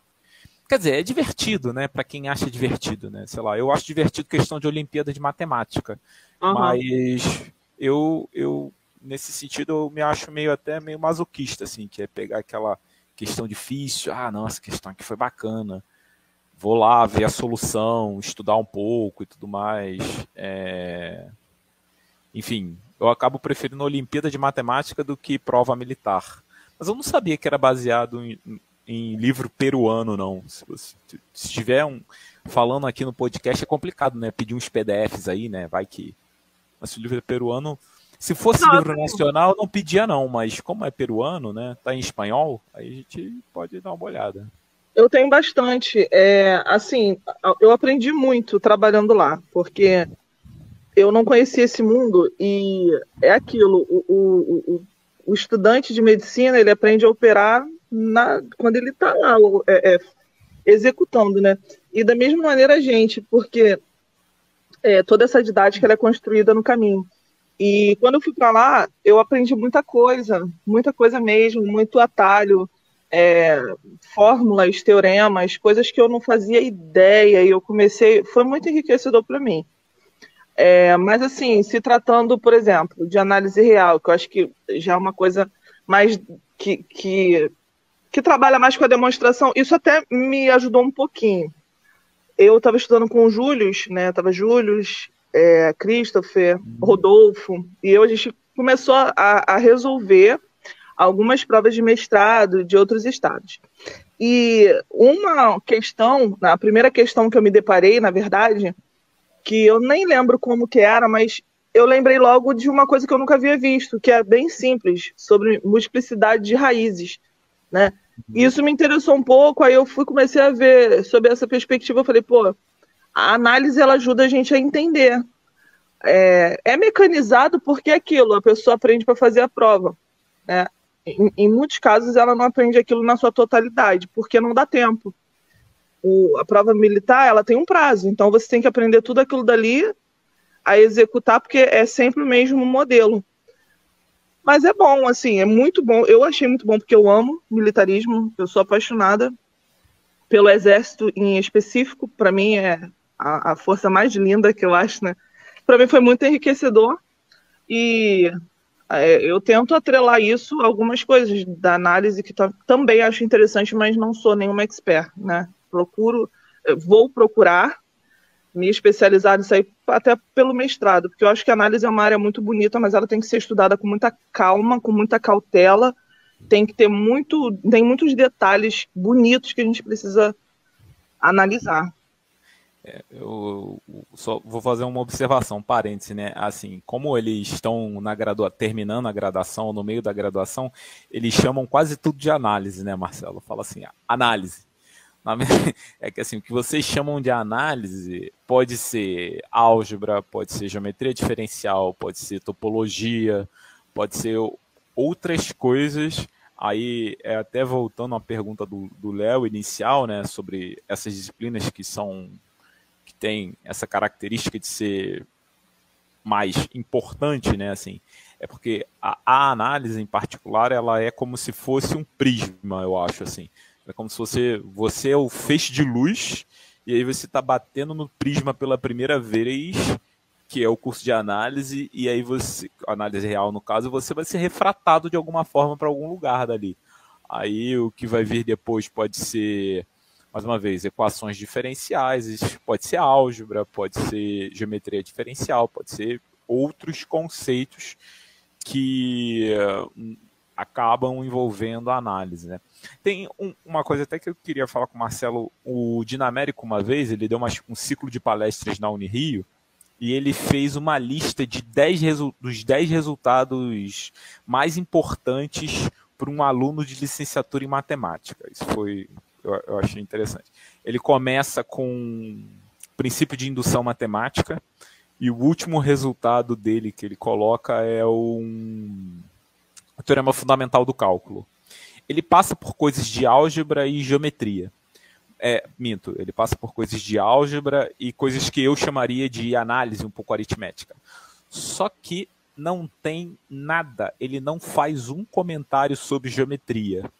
Quer dizer, é divertido, né? Para quem acha divertido, né? Sei lá, eu acho divertido questão de Olimpíada de Matemática. Uhum. Mas eu, eu, nesse sentido, eu me acho meio até meio masoquista, assim, que é pegar aquela questão difícil, ah, não, essa questão aqui foi bacana. Vou lá ver a solução, estudar um pouco e tudo mais. É... Enfim, eu acabo preferindo a Olimpíada de Matemática do que prova militar. Mas eu não sabia que era baseado em, em livro peruano, não. Se, se, se tiver um, falando aqui no podcast é complicado, né? Pedir uns PDFs aí, né? Vai que. Mas se o livro é peruano. Se fosse não, livro nacional, não pedia, não, mas como é peruano, né? Tá em espanhol, aí a gente pode dar uma olhada. Eu tenho bastante. É, assim, eu aprendi muito trabalhando lá, porque eu não conhecia esse mundo e é aquilo. O, o, o, o estudante de medicina ele aprende a operar na, quando ele está lá é, é, executando, né? E da mesma maneira a gente, porque é, toda essa didática é construída no caminho. E quando eu fui para lá, eu aprendi muita coisa, muita coisa mesmo, muito atalho, é, fórmulas, teoremas, coisas que eu não fazia ideia e eu comecei, foi muito enriquecedor para mim. É, mas assim, se tratando, por exemplo, de análise real, que eu acho que já é uma coisa mais que, que que trabalha mais com a demonstração, isso até me ajudou um pouquinho. Eu estava estudando com o Júlio, né? Tava Júlio, é, Christopher, Rodolfo, e eu, a gente começou a, a resolver algumas provas de mestrado de outros estados. E uma questão, a primeira questão que eu me deparei, na verdade, que eu nem lembro como que era, mas eu lembrei logo de uma coisa que eu nunca havia visto, que é bem simples, sobre multiplicidade de raízes, né? Isso me interessou um pouco, aí eu fui comecei a ver sobre essa perspectiva, eu falei, pô, a análise ela ajuda a gente a entender. É, é mecanizado porque é aquilo, a pessoa aprende para fazer a prova. Né? Em, em, muitos casos ela não aprende aquilo na sua totalidade, porque não dá tempo. O, a prova militar ela tem um prazo, então você tem que aprender tudo aquilo dali a executar, porque é sempre o mesmo modelo. Mas é bom, assim, é muito bom. Eu achei muito bom porque eu amo militarismo, eu sou apaixonada. pelo exército em específico, para mim é a, a, força mais linda que eu acho, né? Para mim foi muito enriquecedor e é, eu tento atrelar isso a algumas coisas da análise que também acho interessante, mas não sou nenhuma expert, né? Procuro, vou procurar me especializar nisso aí até pelo mestrado, porque eu acho que a análise é uma área muito bonita, mas ela tem que ser estudada com muita calma, com muita cautela, tem que ter muito, tem muitos detalhes bonitos que a gente precisa analisar. É, eu só vou fazer uma observação, parêntese, né? Assim, como eles estão na gradua terminando a graduação, no meio da graduação, eles chamam quase tudo de análise, né, Marcelo? Fala assim, análise. É que assim, o que vocês chamam de análise pode ser álgebra, pode ser geometria diferencial, pode ser topologia, pode ser outras coisas. Aí, é até voltando à pergunta do Léo inicial, né, sobre essas disciplinas que são que tem essa característica de ser mais importante, né, assim, é porque a, a análise em particular, ela é como se fosse um prisma, eu acho, assim. É como se você, você é o feixe de luz e aí você está batendo no prisma pela primeira vez, que é o curso de análise, e aí você, análise real no caso, você vai ser refratado de alguma forma para algum lugar dali. Aí o que vai vir depois pode ser, mais uma vez, equações diferenciais, pode ser álgebra, pode ser geometria diferencial, pode ser outros conceitos que acabam envolvendo a análise. Né? Tem um, uma coisa até que eu queria falar com o Marcelo. O Dinamérico, uma vez, ele deu uma, um ciclo de palestras na Unirio e ele fez uma lista de 10 dos 10 resultados mais importantes para um aluno de licenciatura em matemática. Isso foi, eu, eu achei interessante. Ele começa com princípio de indução matemática e o último resultado dele que ele coloca é um o teorema fundamental do cálculo. Ele passa por coisas de álgebra e geometria. É, minto, ele passa por coisas de álgebra e coisas que eu chamaria de análise um pouco aritmética. Só que não tem nada, ele não faz um comentário sobre geometria.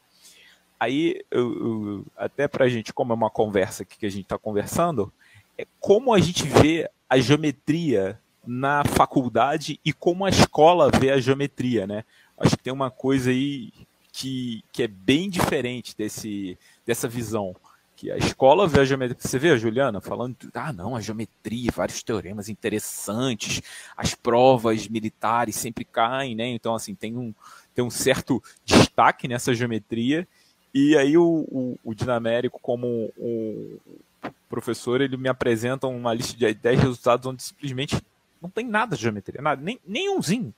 Aí, eu, eu, até para a gente, como é uma conversa aqui que a gente está conversando, é como a gente vê a geometria na faculdade e como a escola vê a geometria, né? Acho que tem uma coisa aí que, que é bem diferente desse, dessa visão. Que a escola vê a geometria. Você vê a Juliana falando, ah, não, a geometria, vários teoremas interessantes, as provas militares sempre caem, né? Então, assim, tem um, tem um certo destaque nessa geometria. E aí o, o, o Dinamérico, como um, professor, ele me apresenta uma lista de 10 resultados onde simplesmente não tem nada de geometria, nada, nem, nem umzinho.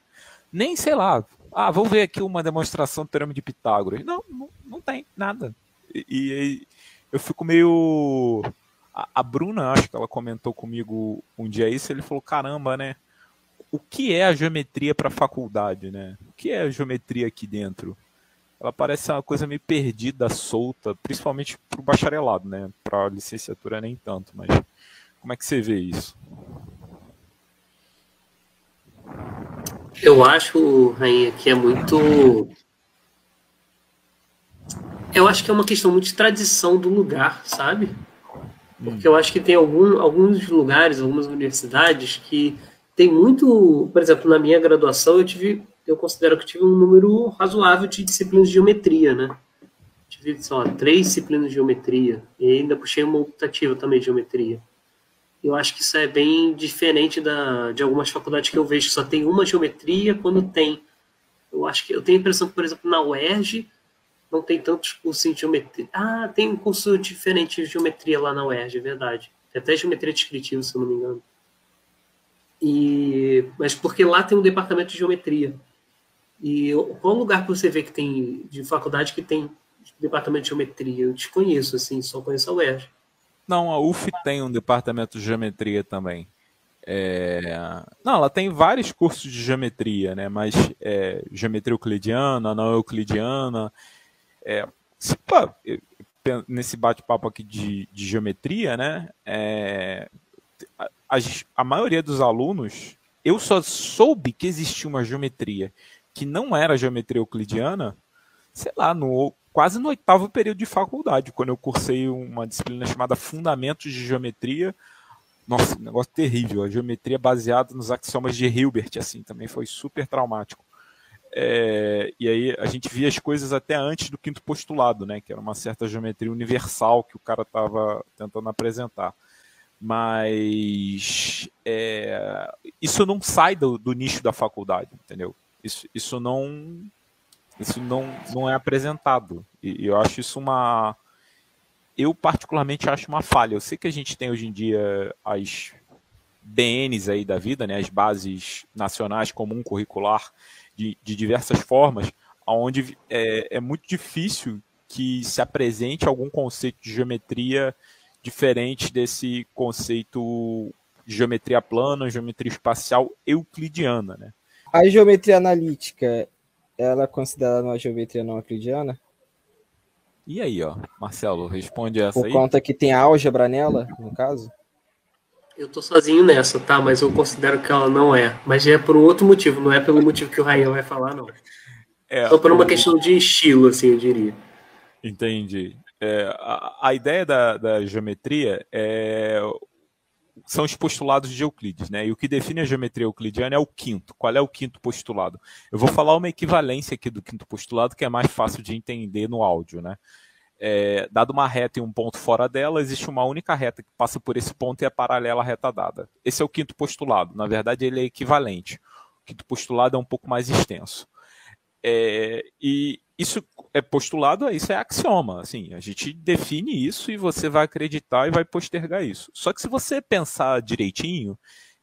Nem, sei lá, ah, vamos ver aqui uma demonstração do teorema de Pitágoras. Não, não, não tem nada. E, e, eu fico meio. A, a, Bruna, acho que ela comentou comigo um dia isso, ele falou: caramba, né? O que é a geometria para a faculdade, né? O que é a geometria aqui dentro? Ela parece uma coisa meio perdida, solta, principalmente para o bacharelado, né? Para a licenciatura nem tanto, mas como é que você vê isso? Eu acho, Rainha, que é muito. Eu acho que é uma questão muito de tradição do lugar, sabe? Porque eu acho que tem algum, alguns lugares, algumas universidades que tem muito. Por exemplo, na minha graduação, eu tive. Eu considero que tive um número razoável de disciplinas de geometria, né? Tive, sei lá, três disciplinas de geometria. E ainda puxei uma optativa também de geometria. Eu acho que isso é bem diferente da, de algumas faculdades que eu vejo só tem uma geometria quando tem. Eu acho que eu tenho a impressão que, por exemplo, na UERJ não tem tantos cursos de geometria. Ah, tem um curso diferente de geometria lá na UERJ, é verdade. Tem até geometria descritiva, se eu não me engano. E, mas porque lá tem um departamento de geometria. E qual lugar que você vê que tem de faculdade que tem departamento de geometria? Eu desconheço, assim, só conheço a UERJ. Não, a UF tem um departamento de geometria também. É... Não, ela tem vários cursos de geometria, né? Mas é, geometria euclidiana, não euclidiana. É, nesse bate-papo aqui de, de, geometria, né? É, a, a, maioria dos alunos, eu só soube que existia uma geometria que não era geometria euclidiana, sei lá, no quase no oitavo período de faculdade, quando eu cursei uma disciplina chamada Fundamentos de Geometria. Nossa, um negócio terrível. A geometria baseada nos axiomas de Hilbert, assim, também foi super traumático. É, e aí a gente via as coisas até antes do quinto postulado, né? Que era uma certa geometria universal que o cara estava tentando apresentar. Mas é, isso não sai do, do, nicho da faculdade, entendeu? Isso, isso não isso não, não é apresentado. E, eu acho isso uma. Eu, particularmente, acho uma falha. Eu sei que a gente tem hoje em dia as BNs aí da vida, né, as bases nacionais comum curricular de, de diversas formas, onde é, é muito difícil que se apresente algum conceito de geometria diferente desse conceito de geometria plana, geometria espacial euclidiana, né? A geometria analítica ela é considerada uma geometria não euclidiana? E aí, ó, Marcelo, responde essa Por aí. Por conta que tem álgebra nela, no caso? Eu tô sozinho nessa, tá? Mas eu considero que ela não é. Mas é por um outro motivo, não é pelo motivo que o Rayan vai falar, não. É, Só por uma o... questão de estilo, assim, eu diria. Entendi. É, a, a, ideia da, da geometria é são os postulados de Euclides, né? E o que define a geometria euclidiana é o quinto. Qual é o quinto postulado? Eu vou falar uma equivalência aqui do quinto postulado que é mais fácil de entender no áudio, né? É, dado uma reta e um ponto fora dela, existe uma única reta que passa por esse ponto e é paralela à reta dada. Esse é o quinto postulado. Na verdade, ele é equivalente. O quinto postulado é um pouco mais extenso. É, e isso é postulado, isso é axioma. Assim, a gente define isso e você vai acreditar e vai postergar isso. Só que se você pensar direitinho,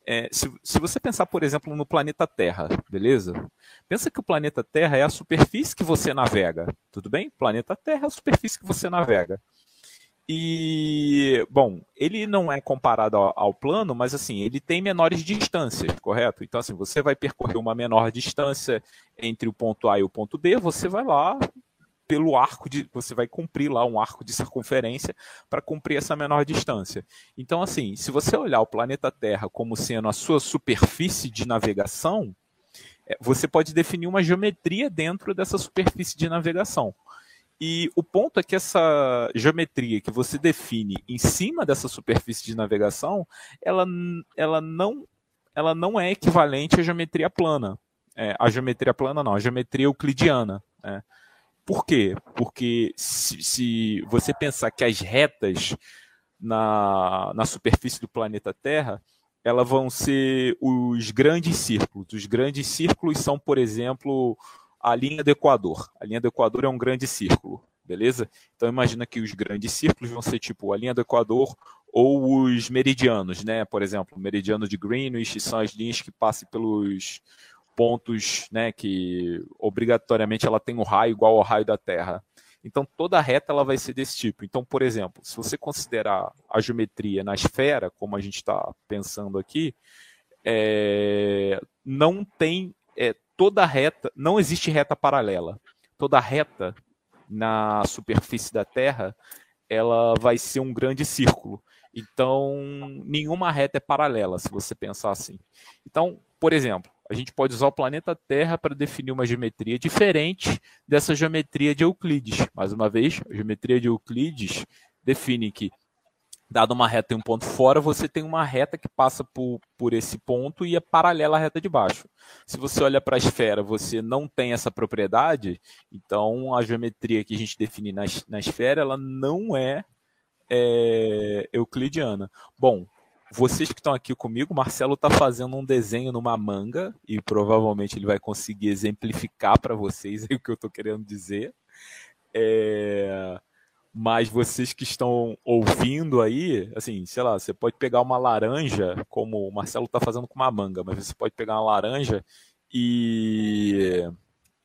é, se, se você pensar, por exemplo, no planeta Terra, beleza? Pensa que o planeta Terra é a superfície que você navega, tudo bem? Planeta Terra é a superfície que você navega. E, bom, ele não é comparado ao, plano, mas assim, ele tem menores distâncias, correto? Então, assim, você vai percorrer uma menor distância entre o ponto A e o ponto B, você vai lá pelo arco de. Você vai cumprir lá um arco de circunferência para cumprir essa menor distância. Então, assim, se você olhar o planeta Terra como sendo a sua superfície de navegação, é, você pode definir uma geometria dentro dessa superfície de navegação. E o ponto é que essa geometria que você define em cima dessa superfície de navegação, ela, ela, não, ela não é equivalente à geometria plana. É, a geometria plana não, a geometria euclidiana. Né? Por quê? Porque se, se, você pensar que as retas na, na superfície do planeta Terra, elas vão ser os grandes círculos. Os grandes círculos são, por exemplo, a linha do Equador. A linha do Equador é um grande círculo, beleza? Então imagina que os grandes círculos vão ser tipo a linha do Equador ou os meridianos, né? Por exemplo, o meridiano de Greenwich são as linhas que passam pelos pontos, né, que obrigatoriamente ela tem um raio igual ao raio da Terra. Então toda reta ela vai ser desse tipo. Então, por exemplo, se você considerar a geometria na esfera, como a gente está pensando aqui, é, não tem é, toda reta, não existe reta paralela. Toda reta na superfície da Terra, ela vai ser um grande círculo. Então, nenhuma reta é paralela, se você pensar assim. Então, por exemplo, a gente pode usar o planeta Terra para definir uma geometria diferente dessa geometria de Euclides. Mais uma vez, a geometria de Euclides define que dado uma reta e um ponto fora, você tem uma reta que passa por, por esse ponto e é paralela à reta de baixo. Se você olha para a esfera, você não tem essa propriedade, então a geometria que a gente define na, na esfera, ela não é, é euclidiana. Bom, vocês que estão aqui comigo, Marcelo está fazendo um desenho numa manga e provavelmente ele vai conseguir exemplificar para vocês o que eu estou querendo dizer. É mas vocês que estão ouvindo aí, assim, sei lá, você pode pegar uma laranja, como o Marcelo está fazendo com uma manga, mas você pode pegar uma laranja e,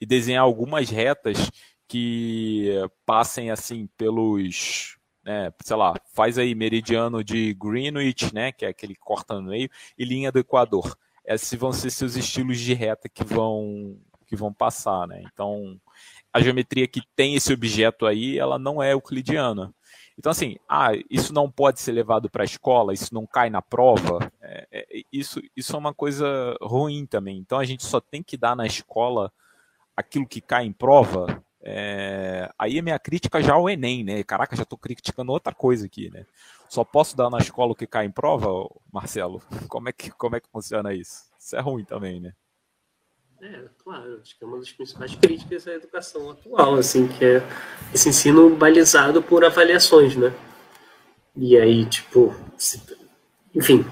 e desenhar algumas retas que passem assim pelos, né, sei lá, faz aí meridiano de Greenwich, né, que é aquele que corta no meio, e linha do Equador. Esses vão ser seus estilos de reta que vão que vão passar, né? Então, a geometria que tem esse objeto aí, ela não é euclidiana. Então, assim, ah, isso não pode ser levado para a escola, isso não cai na prova, é, é, isso, isso é uma coisa ruim também. Então, a gente só tem que dar na escola aquilo que cai em prova, É, aí a minha crítica já ao Enem, né? Caraca, já estou criticando outra coisa aqui, né? Só posso dar na escola o que cai em prova, Marcelo? Como é que, como é que funciona isso? Isso é ruim também, né? É, claro, acho que é uma das principais críticas à educação atual, assim, que é esse ensino balizado por avaliações, né? E aí, tipo, enfim,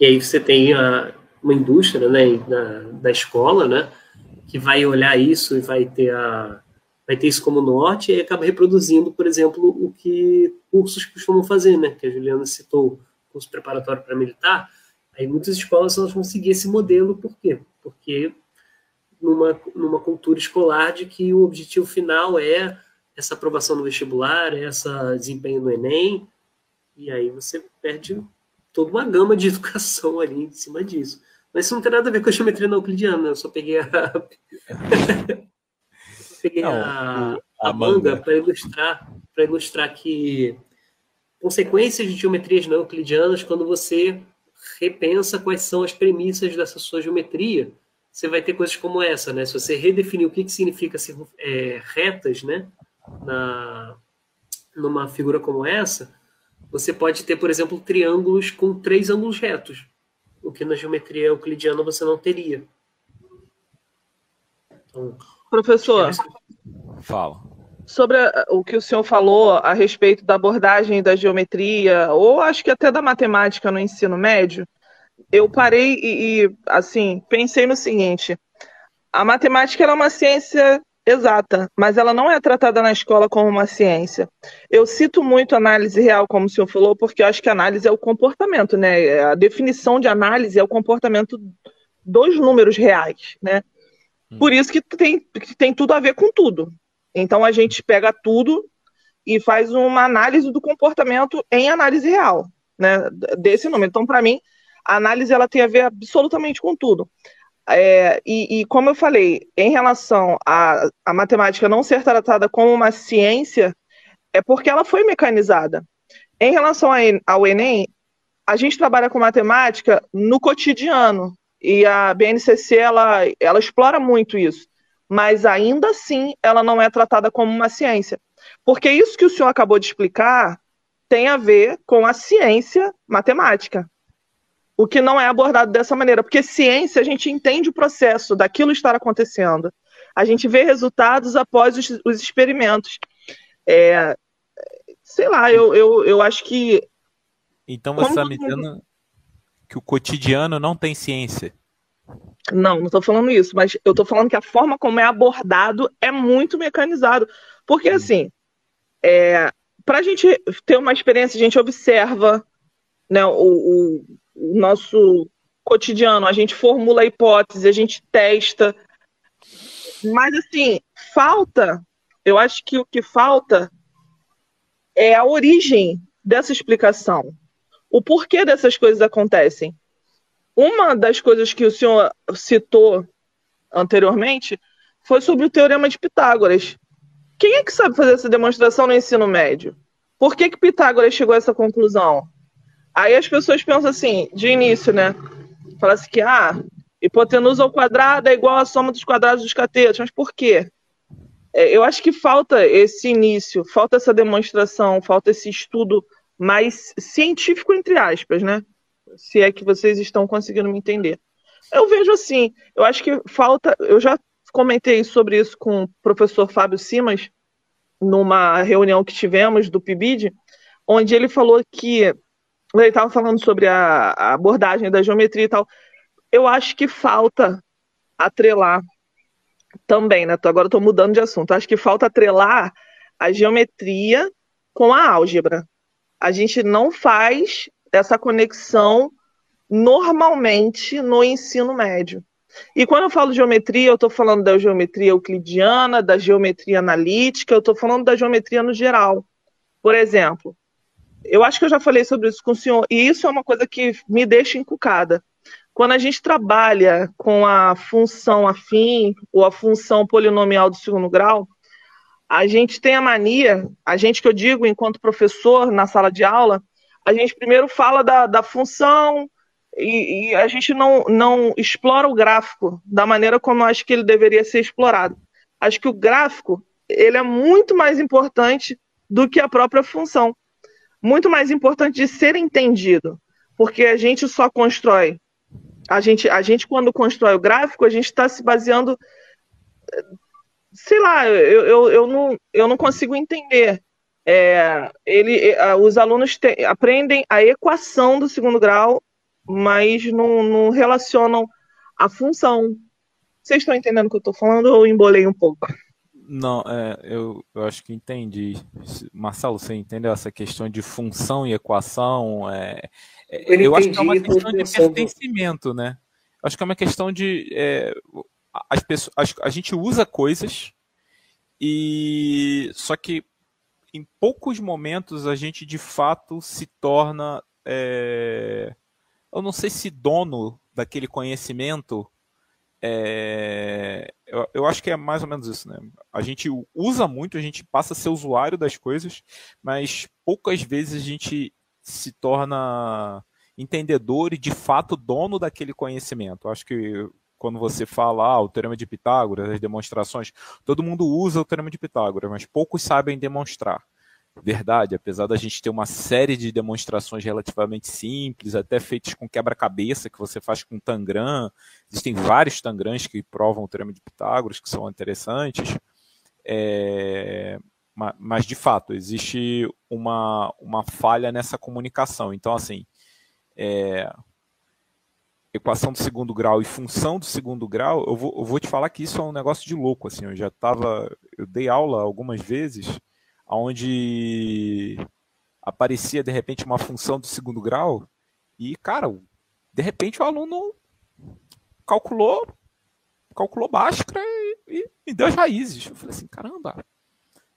e aí você tem a, uma indústria, né, da, da escola, né, que vai olhar isso e vai ter a vai ter isso como norte e acaba reproduzindo, por exemplo, o que cursos costumam fazer, né, que a Juliana citou, curso preparatório para militar, aí muitas escolas elas vão seguir esse modelo, por quê? Porque numa, numa cultura escolar de que o objetivo final é essa aprovação no vestibular, é essa desempenho no Enem, e aí você perde toda uma gama de educação ali em cima disso. Mas isso não tem nada a ver com a geometria não euclidiana, né? eu só peguei a. peguei não, a, a, a, manga para ilustrar, para ilustrar que consequências de geometrias não euclidianas, quando você repensa quais são as premissas dessa sua geometria, você vai ter coisas como essa, né? Se você redefinir o que, que significa ser é, retas, né? Na, numa figura como essa, você pode ter, por exemplo, triângulos com três ângulos retos o que na geometria euclidiana você não teria. Então, Professor, fala. Sobre o que o senhor falou a respeito da abordagem da geometria, ou acho que até da matemática no ensino médio, eu parei e, e assim, pensei no seguinte: a matemática era uma ciência Exata, mas ela não é tratada na escola como uma ciência. Eu cito muito análise real, como o senhor falou, porque eu acho que análise é o comportamento, né? A definição de análise é o comportamento dos números reais, né? Hum. Por isso que tem, que tem tudo a ver com tudo. Então a gente pega tudo e faz uma análise do comportamento em análise real, né? Desse número. Então, para mim, a análise ela tem a ver absolutamente com tudo. É, e, e, como eu falei, em relação à, matemática não ser tratada como uma ciência, é porque ela foi mecanizada. Em relação ao Enem, a gente trabalha com matemática no cotidiano, e a BNCC ela, ela explora muito isso, mas ainda assim ela não é tratada como uma ciência. Porque isso que o senhor acabou de explicar tem a ver com a ciência matemática o que não é abordado dessa maneira, porque ciência a gente entende o processo daquilo estar acontecendo, a gente vê resultados após os, os experimentos. É, sei lá, eu, eu, eu acho que. Então você está me dizendo que o cotidiano não tem ciência. Não, não estou falando isso, mas eu estou falando que a forma como é abordado é muito mecanizado. Porque, assim, é, para a gente ter uma experiência, a gente observa né, o, o, o nosso cotidiano, a gente formula a hipótese, a gente testa. Mas, assim, falta, eu acho que o que falta é a origem dessa explicação. O porquê dessas coisas acontecem. Uma das coisas que o senhor citou anteriormente foi sobre o teorema de Pitágoras. Quem é que sabe fazer essa demonstração no ensino médio? Por que, que Pitágoras chegou a essa conclusão? Aí as pessoas pensam assim, de início, né? Fala assim que, ah, hipotenusa ao quadrado é igual à soma dos quadrados dos catetos. Mas por quê? É, eu acho que falta esse início, falta essa demonstração, falta esse estudo mais científico, entre aspas, né? Se é que vocês estão conseguindo me entender. Eu vejo assim, eu acho que falta. Eu já comentei sobre isso com o professor Fábio Simas, numa reunião que tivemos do PIBID, onde ele falou que ele estava falando sobre a, a, abordagem da geometria e tal. Eu acho que falta atrelar também, né? Agora estou mudando de assunto. Acho que falta atrelar a geometria com a álgebra. A gente não faz essa conexão normalmente no ensino médio. E quando eu falo geometria, eu estou falando da geometria euclidiana, da geometria analítica, eu estou falando da geometria no geral. Por exemplo, eu acho que eu já falei sobre isso com o senhor, e isso é uma coisa que me deixa encucada. Quando a gente trabalha com a função afim ou a função polinomial do segundo grau, a gente tem a mania, a gente que eu digo enquanto professor na sala de aula, a gente primeiro fala da, da função e, e, a gente não, não explora o gráfico da maneira como eu acho que ele deveria ser explorado. Acho que o gráfico ele é muito mais importante do que a própria função. Muito mais importante de ser entendido, porque a gente só constrói. A gente, a gente quando constrói o gráfico, a gente está se baseando. Sei lá, eu, eu, eu, não, eu não consigo entender. É, ele, os alunos te, aprendem a equação do segundo grau, mas não, não relacionam a função. Vocês estão entendendo o que eu estou falando ou embolei um pouco? Não, é, eu, eu acho que entendi. Marcelo, você entendeu essa questão de função e equação? É, é eu, eu acho que é uma questão de pertencimento, né? Acho que é uma questão de. É, as pessoas, a gente usa coisas e. Só que em poucos momentos a gente de fato se torna. É, eu não sei se dono daquele conhecimento é, eu, eu, acho que é mais ou menos isso, né? A gente usa muito, a gente passa a ser usuário das coisas, mas poucas vezes a gente se torna entendedor e de fato dono daquele conhecimento. Eu acho que quando você fala ah, o teorema de Pitágoras, as demonstrações, todo mundo usa o teorema de Pitágoras, mas poucos sabem demonstrar verdade, apesar da gente ter uma série de demonstrações relativamente simples, até feitas com quebra-cabeça, que você faz com Tangram, existem vários Tangrams que provam o teorema de Pitágoras, que são interessantes, é, mas de fato, existe uma, uma falha nessa comunicação. Então, assim, é, equação do segundo grau e função do segundo grau, eu vou, eu vou te falar que isso é um negócio de louco, assim, eu já estava, eu dei aula algumas vezes, onde aparecia de repente uma função do segundo grau e, cara, de repente o aluno calculou calculou Bhaskara e, e, e deu as raízes. Eu falei assim, caramba,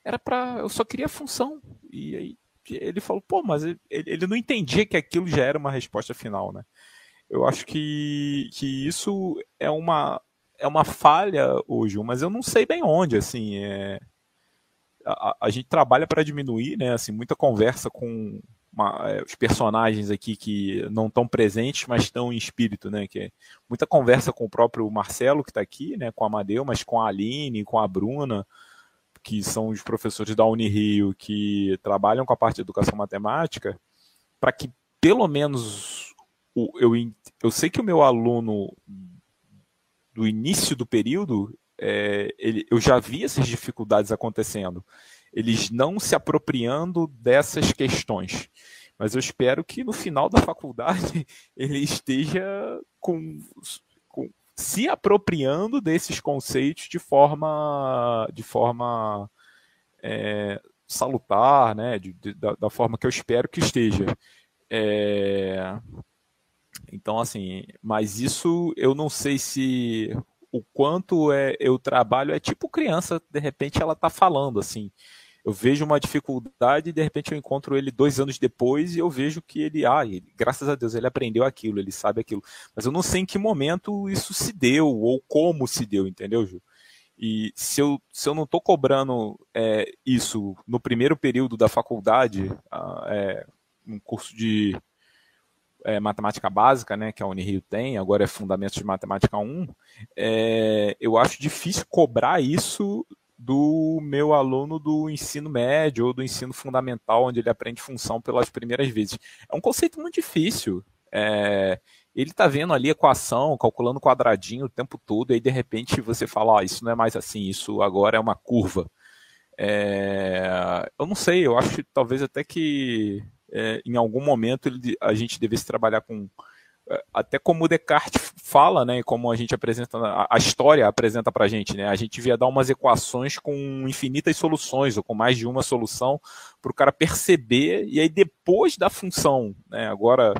era para eu só queria função. E aí ele falou, pô, mas ele, ele não entendia que aquilo já era uma resposta final, né? Eu acho que, que isso é uma é uma falha hoje, mas eu não sei bem onde, assim, é, a, a gente trabalha para diminuir, né? Assim, muita conversa com uma, é, os personagens aqui que não estão presentes, mas estão em espírito, né? Que é muita conversa com o próprio Marcelo que está aqui, né? Com a Amadeu, mas com a Aline, com a Bruna, que são os professores da Unirio que trabalham com a parte de educação matemática, para que pelo menos o, eu, eu sei que o meu aluno do início do período é, ele, eu já vi essas dificuldades acontecendo. Eles não se apropriando dessas questões. Mas eu espero que no final da faculdade ele esteja com, com se apropriando desses conceitos de forma, de forma é, salutar, né? De, de, da, da, forma que eu espero que esteja. É, então, assim, mas isso eu não sei se o quanto é, eu trabalho é tipo criança, de repente ela tá falando assim. Eu vejo uma dificuldade e de repente eu encontro ele dois anos depois e eu vejo que ele, ah, ele, graças a Deus, ele aprendeu aquilo, ele sabe aquilo. Mas eu não sei em que momento isso se deu ou como se deu, entendeu, Ju? E se eu, se eu não estou cobrando é, isso no primeiro período da faculdade, ah, é, um curso de é, matemática básica, né, que a Unirio tem, agora é Fundamentos de Matemática 1, é, eu acho difícil cobrar isso do meu aluno do ensino médio ou do ensino fundamental, onde ele aprende função pelas primeiras vezes. É um conceito muito difícil. É, ele está vendo ali equação, calculando quadradinho o tempo todo, e aí de repente você fala, ah, isso não é mais assim, isso agora é uma curva. É, eu não sei, eu acho talvez até que é, em algum momento ele, a gente devesse trabalhar com é, até como o Descartes fala, né, como a gente apresenta, a história apresenta para a gente, né, a gente devia dar umas equações com infinitas soluções, ou com mais de uma solução, para o cara perceber, e aí depois da função, né, agora,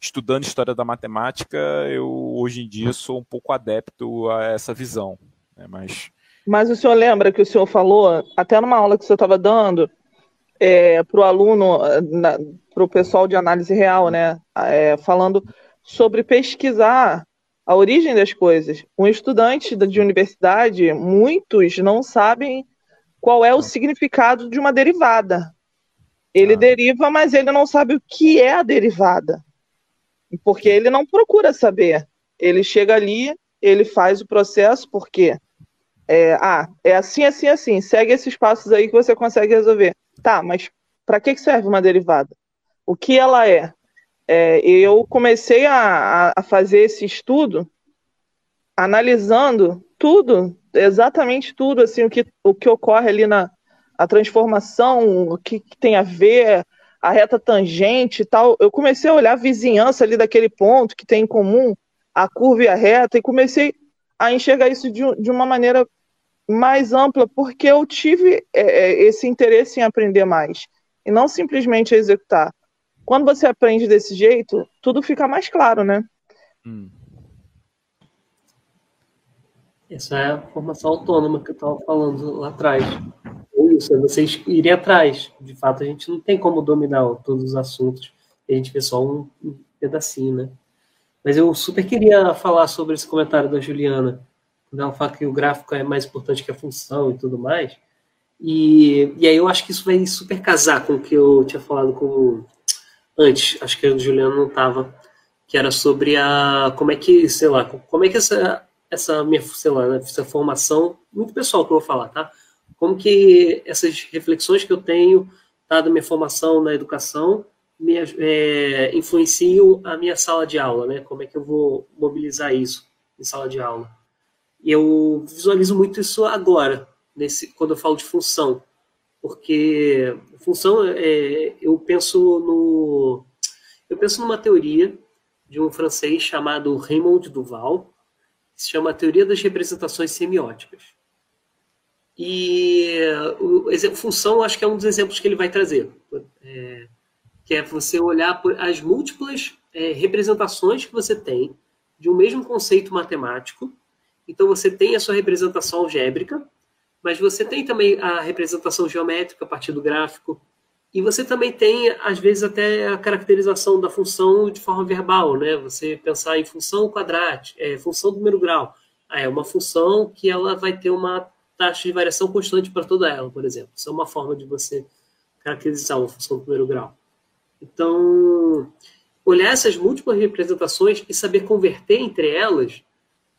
estudando história da matemática, eu hoje em dia sou um pouco adepto a essa visão, né, mas... Mas o senhor lembra que o senhor falou, até numa aula que o senhor estava dando, é, para o aluno, para o pessoal de análise real, né? É, falando sobre pesquisar a origem das coisas. Um estudante de universidade, muitos não sabem qual é o significado de uma derivada. Ele ah. deriva, mas ele não sabe o que é a derivada. Porque ele não procura saber. Ele chega ali, ele faz o processo, porque É, ah, é assim, assim, assim. Segue esses passos aí que você consegue resolver. Tá, mas para que serve uma derivada? O que ela é? é eu comecei a, a fazer esse estudo analisando tudo, exatamente tudo, assim, o que, o que ocorre ali na a transformação, o que, que tem a ver, a reta tangente e tal. Eu comecei a olhar a vizinhança ali daquele ponto que tem em comum a curva e a reta, e comecei a enxergar isso de, de uma maneira mais ampla, porque eu tive é, é, esse interesse em aprender mais, e não simplesmente executar. Quando você aprende desse jeito, tudo fica mais claro, né? Hum. Essa é a formação autônoma que eu estava falando lá atrás. Isso, é vocês irem atrás. De fato, a gente não tem como dominar todos os assuntos. A gente vê só um pedacinho, né? Mas eu super queria falar sobre esse comentário da Juliana, quando ela fala que o gráfico é mais importante que a função e tudo mais. E, e aí eu acho que isso vai super casar com o que eu tinha falado com antes, acho que a Juliana não estava, que era sobre a como é que, sei lá, como é que essa, essa minha, sei lá, essa formação, muito pessoal que eu vou falar, tá? Como que essas reflexões que eu tenho, tá, da minha formação na educação, me, é, influenciam a minha sala de aula, né? Como é que eu vou mobilizar isso em sala de aula? Eu visualizo muito isso agora, nesse, quando eu falo de função, porque função, é, eu penso no, eu penso numa teoria de um francês chamado Raymond Duval, que se chama Teoria das Representações Semióticas. E o função, acho que é um dos exemplos que ele vai trazer. É, que é você olhar as múltiplas é, representações que você tem de um mesmo conceito matemático. Então, você tem a sua representação algébrica, mas você tem também a representação geométrica a partir do gráfico, e você também tem, às vezes, até a caracterização da função de forma verbal, né? Você pensar em função quadrática, é, função do número grau. Ah, é uma função que ela vai ter uma taxa de variação constante para toda ela, por exemplo. Isso é uma forma de você caracterizar uma função do primeiro grau. Então, olhar essas múltiplas representações e saber converter entre elas,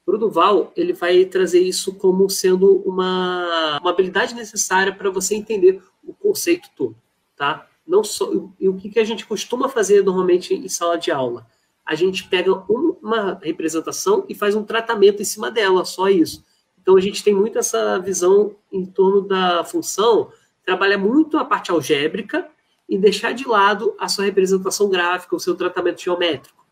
para o Duval, ele vai trazer isso como sendo uma, uma habilidade necessária para você entender o conceito todo, tá? Não só, e o que, que a gente costuma fazer normalmente em sala de aula? A gente pega uma representação e faz um tratamento em cima dela, só isso. Então a gente tem muito essa visão em torno da função, trabalha muito a parte algébrica e deixar de lado a sua representação gráfica, o seu tratamento geométrico.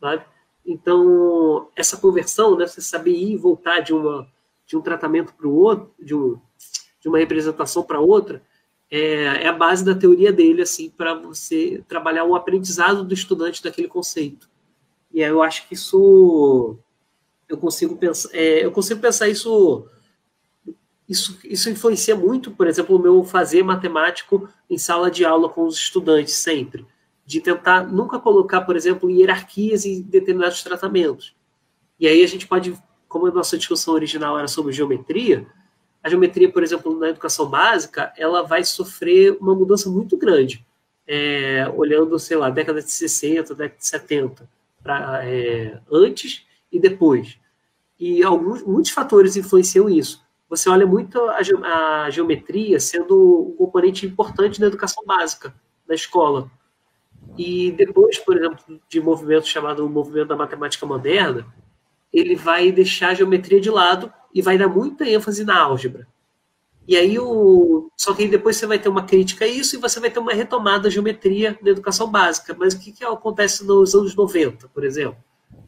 Sabe? Então, essa conversão, né, você saber ir e voltar de, uma, de um tratamento para o outro, de, um, de uma representação para outra, é, é, a base da teoria dele, assim, para você trabalhar o aprendizado do estudante daquele conceito. E aí eu acho que isso eu consigo pensar, é, eu consigo pensar isso isso, isso influencia muito, por exemplo, o meu fazer matemático em sala de aula com os estudantes, sempre. De tentar nunca colocar, por exemplo, hierarquias em determinados tratamentos. E aí a gente pode, como a nossa discussão original era sobre geometria, a geometria, por exemplo, na educação básica, ela vai sofrer uma mudança muito grande. É, olhando, sei lá, década de 60, década de 70, pra, é, antes e depois. E alguns, muitos fatores influenciam isso você olha muito a, ge a geometria sendo um componente importante da educação básica da escola. E depois, por exemplo, de movimento chamado movimento da matemática moderna, ele vai deixar a geometria de lado e vai dar muita ênfase na álgebra. E aí o só que depois você vai ter uma crítica a isso e você vai ter uma retomada da geometria na educação básica. Mas o que, que acontece nos anos 90, por exemplo?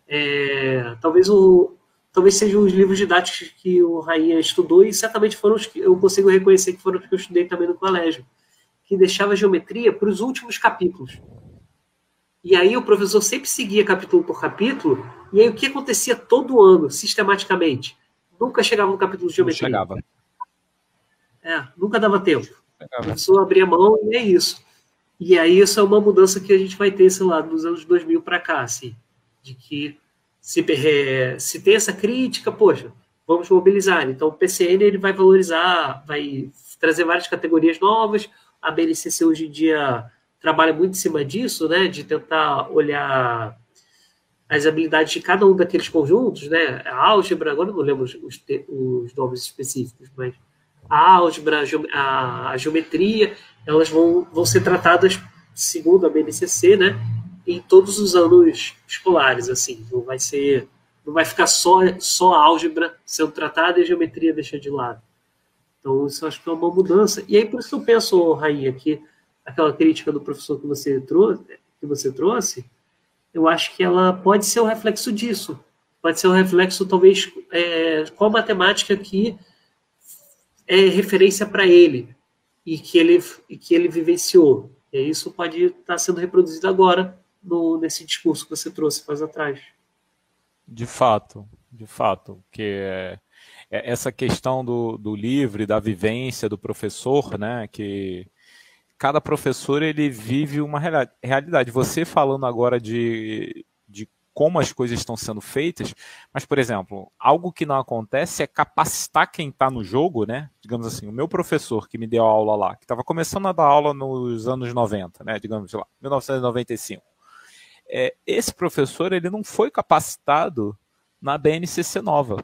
É, talvez o, talvez sejam os livros didáticos que o Rainha estudou e certamente foram os que eu consigo reconhecer que foram os que eu estudei também no colégio, que deixava a geometria para os últimos capítulos. E aí o professor sempre seguia capítulo por capítulo, e aí o que acontecia todo ano, sistematicamente? Nunca chegava no capítulo de geometria. Não chegava. É, nunca dava tempo. Chegava. O professor abria mão e é isso. E aí isso é uma mudança que a gente vai ter, sei lá, dos anos 2000 para cá, assim, de que se, é, se tem essa crítica, poxa, vamos mobilizar. Então, o PCN ele vai valorizar, vai trazer várias categorias novas. A BNCC hoje em dia trabalha muito em cima disso, né, de tentar olhar as habilidades de cada um daqueles conjuntos, né? A álgebra, agora não lembro os, os nomes específicos, mas a álgebra, a, a, geometria, elas vão, vão ser tratadas, segundo a BNCC, né? Em todos os anos escolares, assim. Não vai ser, não vai ficar só, só a álgebra sendo tratada e a geometria deixa de lado. Então, isso acho que é uma mudança. E aí, por isso eu penso, Rainha, que aquela crítica do professor que você trouxe, que você trouxe eu acho que ela pode ser o um reflexo disso. Pode ser um reflexo, talvez, é, qual matemática que é referência para ele e que ele, e que ele vivenciou. E isso pode estar sendo reproduzido agora no, nesse discurso que você trouxe mais atrás. De fato, de fato, que é, é essa questão do, do livre, da vivência do professor, né, que cada professor ele vive uma realidade. Você falando agora de, de como as coisas estão sendo feitas, mas, por exemplo, algo que não acontece é capacitar quem está no jogo, né? Digamos assim, o meu professor que me deu aula lá, que estava começando a dar aula nos anos 90, né? Digamos, lá, 1995. É, esse professor, ele não foi capacitado na BNCC nova.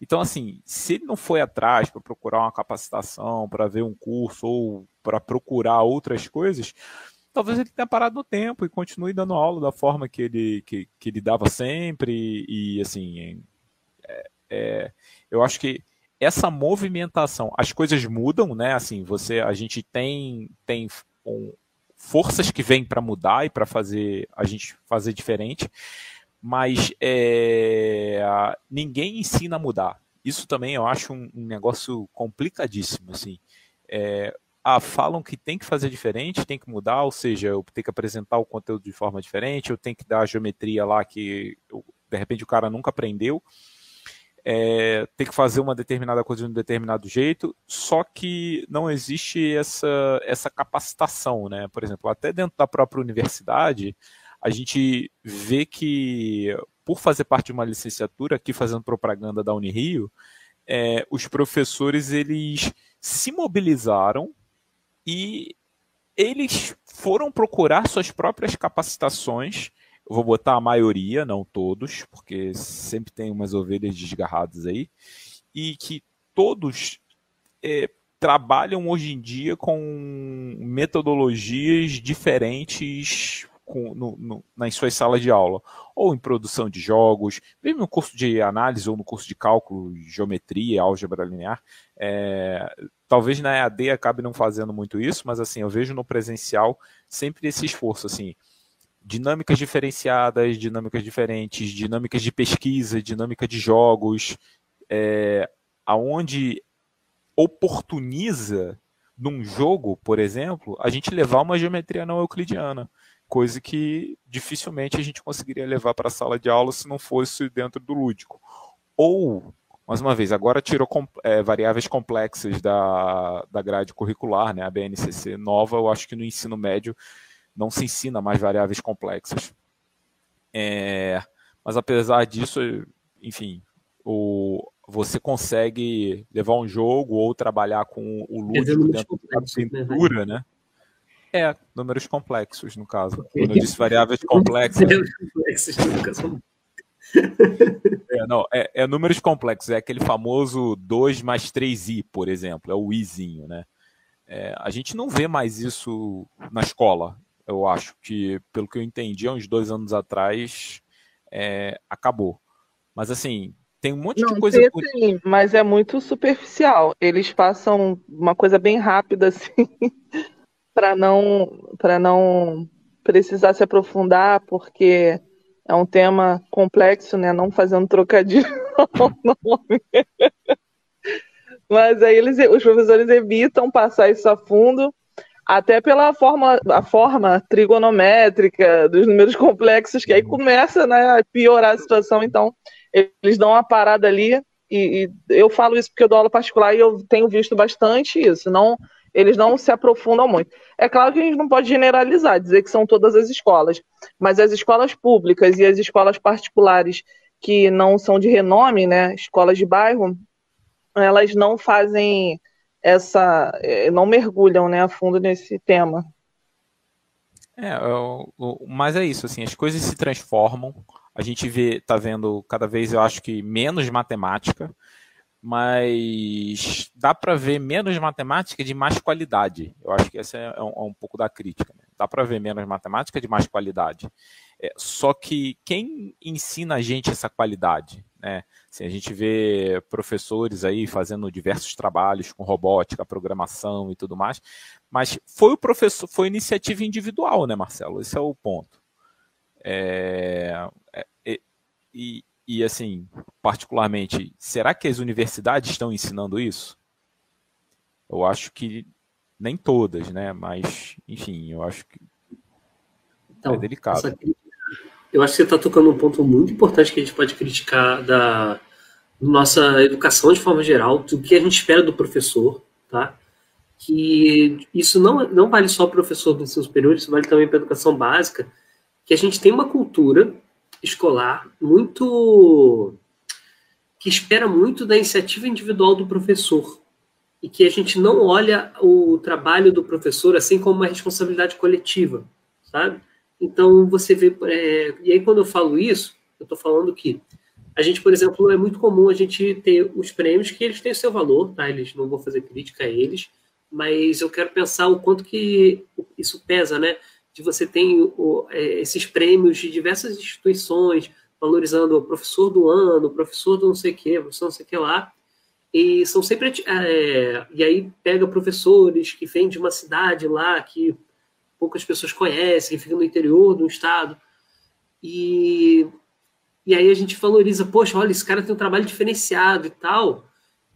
Então, assim, se ele não foi atrás para procurar uma capacitação, para ver um curso ou para procurar outras coisas, talvez ele tenha parado no tempo e continue dando aula da forma que ele, que, que ele dava sempre. E, assim, é, é, eu acho que essa movimentação, as coisas mudam, né? Assim, você, a gente tem, tem um, forças que vêm para mudar e para fazer a gente fazer diferente mas é, ninguém ensina a mudar. Isso também eu acho um, um negócio complicadíssimo, assim. É, ah, falam que tem que fazer diferente, tem que mudar, ou seja, eu tenho que apresentar o conteúdo de forma diferente, eu tenho que dar a geometria lá que eu, de repente o cara nunca aprendeu, é, tem que fazer uma determinada coisa de um determinado jeito, só que não existe essa, essa capacitação, né? Por exemplo, até dentro da própria universidade, a gente vê que, por fazer parte de uma licenciatura, aqui fazendo propaganda da Unirio, é, os professores eles se mobilizaram e eles foram procurar suas próprias capacitações. Eu vou botar a maioria, não todos, porque sempre tem umas ovelhas desgarradas aí, e que todos é, trabalham hoje em dia com metodologias diferentes com, no, no, nas suas salas de aula, ou em produção de jogos, mesmo no curso de análise ou no curso de cálculo, geometria, álgebra linear. É, talvez na EAD acabe não fazendo muito isso, mas assim, eu vejo no presencial sempre esse esforço, assim, dinâmicas diferenciadas, dinâmicas diferentes, dinâmicas de pesquisa, dinâmica de jogos, é, aonde oportuniza num jogo, por exemplo, a gente levar uma geometria não euclidiana coisa que dificilmente a gente conseguiria levar para a sala de aula se não fosse dentro do lúdico. Ou, mais uma vez, agora tirou é, variáveis complexas da, da grade curricular, né, a BNCC nova, eu acho que no ensino médio não se ensina mais variáveis complexas. É, mas apesar disso, enfim, o, você consegue levar um jogo ou trabalhar com o lúdico dentro da pintura, né? É, números complexos, no caso. Quando eu disse variáveis complexas. é, não, é, é, números complexos, é aquele famoso 2 mais 3i, por exemplo, é o izinho, né? É, a gente não vê mais isso na escola, eu acho que, pelo que eu entendi, há uns dois anos atrás, é, acabou. Mas assim, tem um monte não, de coisa. Tem, mas é muito superficial. Eles passam uma coisa bem rápida, assim para não para não precisar se aprofundar, porque é um tema complexo, né? Não fazendo trocadilho nome. Mas aí eles, os professores evitam passar isso a fundo, até pela forma, a forma trigonométrica dos números complexos, que aí uhum. começa né, a piorar a situação. Então, eles dão uma parada ali, e, e eu falo isso porque eu dou aula particular e eu tenho visto bastante isso. Não eles não se aprofundam muito. É claro que a gente não pode generalizar, dizer que são todas as escolas, mas as escolas públicas e as escolas particulares que não são de renome, né, escolas de bairro, elas não fazem essa, eh, não mergulham, né, a fundo nesse tema. É, eu, mas é isso, assim, as coisas se transformam, A gente vê, tá vendo cada vez, eu acho que menos matemática, mas dá para ver menos matemática de mais qualidade. Eu acho que essa é um, é um pouco da crítica. Né? Dá para ver menos matemática de mais qualidade. É, só que quem ensina a gente essa qualidade? Né? Assim, a gente vê professores aí fazendo diversos trabalhos com robótica, programação e tudo mais, mas foi o professor, foi iniciativa individual, né, Marcelo? Esse é o ponto. É, é, e, e, assim, particularmente, será que as universidades estão ensinando isso? Eu acho que nem todas, né? Mas, enfim, eu acho que então, é delicado. Eu acho que você está tocando um ponto muito importante que a gente pode criticar da nossa educação de forma geral, do que a gente espera do professor, tá? Que isso não, não vale só para o professor do ensino superior, isso vale também para a educação básica, que a gente tem uma cultura escolar muito que espera muito da iniciativa individual do professor e que a gente não olha o trabalho do professor assim como uma responsabilidade coletiva, sabe? Então você vê é, e aí quando eu falo isso, eu estou falando que a gente, por exemplo, é muito comum a gente ter os prêmios que eles têm o seu valor, tá? Eles não vou fazer crítica a eles, mas eu quero pensar o quanto que isso pesa, né? De você ter o, é, esses prêmios de diversas instituições valorizando o professor do ano, o professor do não sei o que, professor não sei o que lá, e são sempre é, e aí pega professores que vêm de uma cidade lá que poucas pessoas conhecem, que fica no interior do estado e e aí a gente valoriza, poxa, olha, esse cara tem um trabalho diferenciado e tal.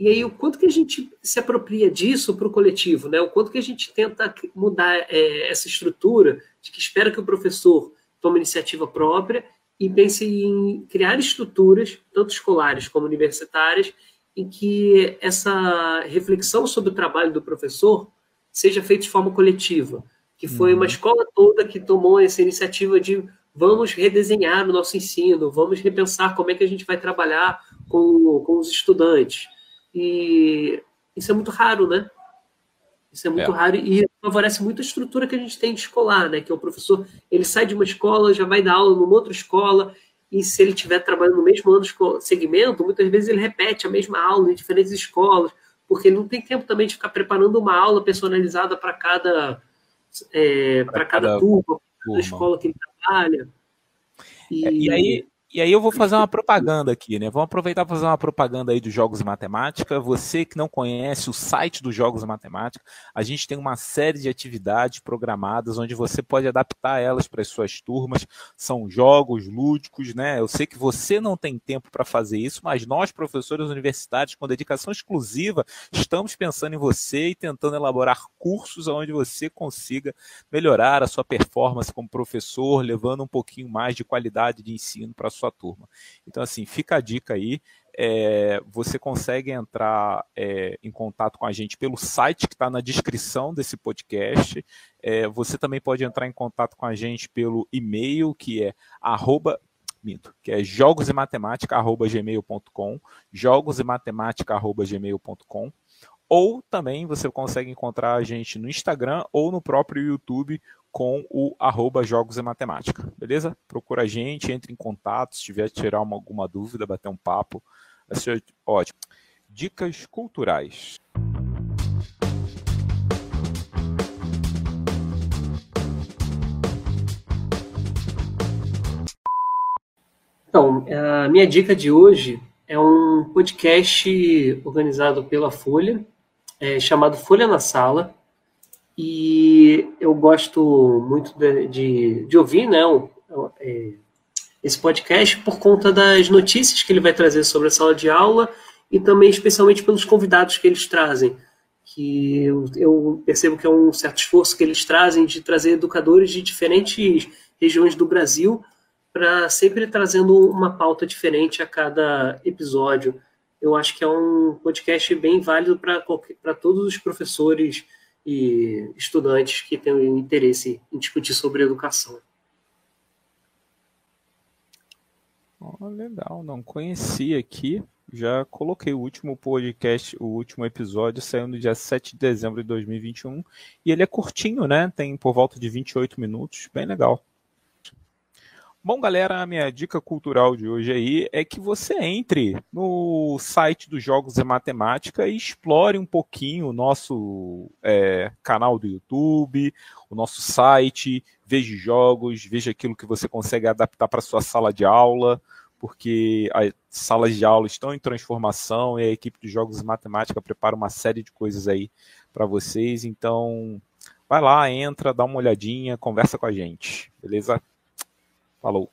E aí o quanto que a gente se apropria disso para o coletivo, né? O quanto que a gente tenta mudar é, essa estrutura de que espera que o professor tome iniciativa própria e pense em criar estruturas, tanto escolares como universitárias, em que essa reflexão sobre o trabalho do professor seja feita de forma coletiva, que foi uhum. uma escola toda que tomou essa iniciativa de vamos redesenhar o nosso ensino, vamos repensar como é que a gente vai trabalhar com, com os estudantes. E isso é muito raro, né? Isso é muito é. raro e favorece muito a estrutura que a gente tem de escolar, né? Que é o professor, ele sai de uma escola, já vai dar aula numa outra escola, e se ele estiver trabalhando no mesmo ano de segmento, muitas vezes ele repete a mesma aula em diferentes escolas, porque ele não tem tempo também de ficar preparando uma aula personalizada para cada, é, para cada, cada turma, para cada escola que ele trabalha. E... É, e aí, e aí eu vou fazer uma propaganda aqui, né? Vamos aproveitar para fazer uma propaganda aí dos Jogos de Matemática. Você que não conhece o site dos Jogos de Matemática, a gente tem uma série de atividades programadas onde você pode adaptar elas para as suas turmas. São jogos lúdicos, né? Eu sei que você não tem tempo para fazer isso, mas nós, professores universitários, com dedicação exclusiva, estamos pensando em você e tentando elaborar cursos onde você consiga melhorar a sua performance como professor, levando um pouquinho mais de qualidade de ensino para a sua turma. Então, assim, fica a dica aí. É, você consegue entrar é, em contato com a gente pelo site que está na descrição desse podcast. É, você também pode entrar em contato com a gente pelo e-mail que é arroba, minto, que é jogosematemática.gmail.com jogosematemática.gmail.com ou também você consegue encontrar a gente no Instagram ou no próprio YouTube com o arroba Jogos e Matemática, beleza? Procura a gente, entre em contato, se tiver tirar uma, alguma dúvida, bater um papo, vai ser ótimo. Dicas culturais. Então, a minha dica de hoje é um podcast organizado pela Folha, é, chamado Folha na Sala, e eu gosto muito de, de, de ouvir né, é, esse podcast por conta das notícias que ele vai trazer sobre a sala de aula e também especialmente pelos convidados que eles trazem. Que eu, eu percebo que é um certo esforço que eles trazem de trazer educadores de diferentes regiões do Brasil para sempre trazendo uma pauta diferente a cada episódio. Eu acho que é um podcast bem válido para todos os professores e estudantes que têm interesse em discutir sobre educação. Oh, legal, não conhecia aqui. Já coloquei o último podcast, o último episódio saiu no dia 7 de dezembro de 2021 e ele é curtinho, né? Tem por volta de 28 minutos, bem legal. Bom, galera, a minha dica cultural de hoje aí é que você entre no site dos Jogos e Matemática e explore um pouquinho o nosso é, canal do YouTube, o nosso site, veja jogos, veja aquilo que você consegue adaptar para sua sala de aula, porque as salas de aula estão em transformação e a equipe de Jogos e Matemática prepara uma série de coisas aí para vocês. Então, vai lá, entra, dá uma olhadinha, conversa com a gente, beleza? Falou.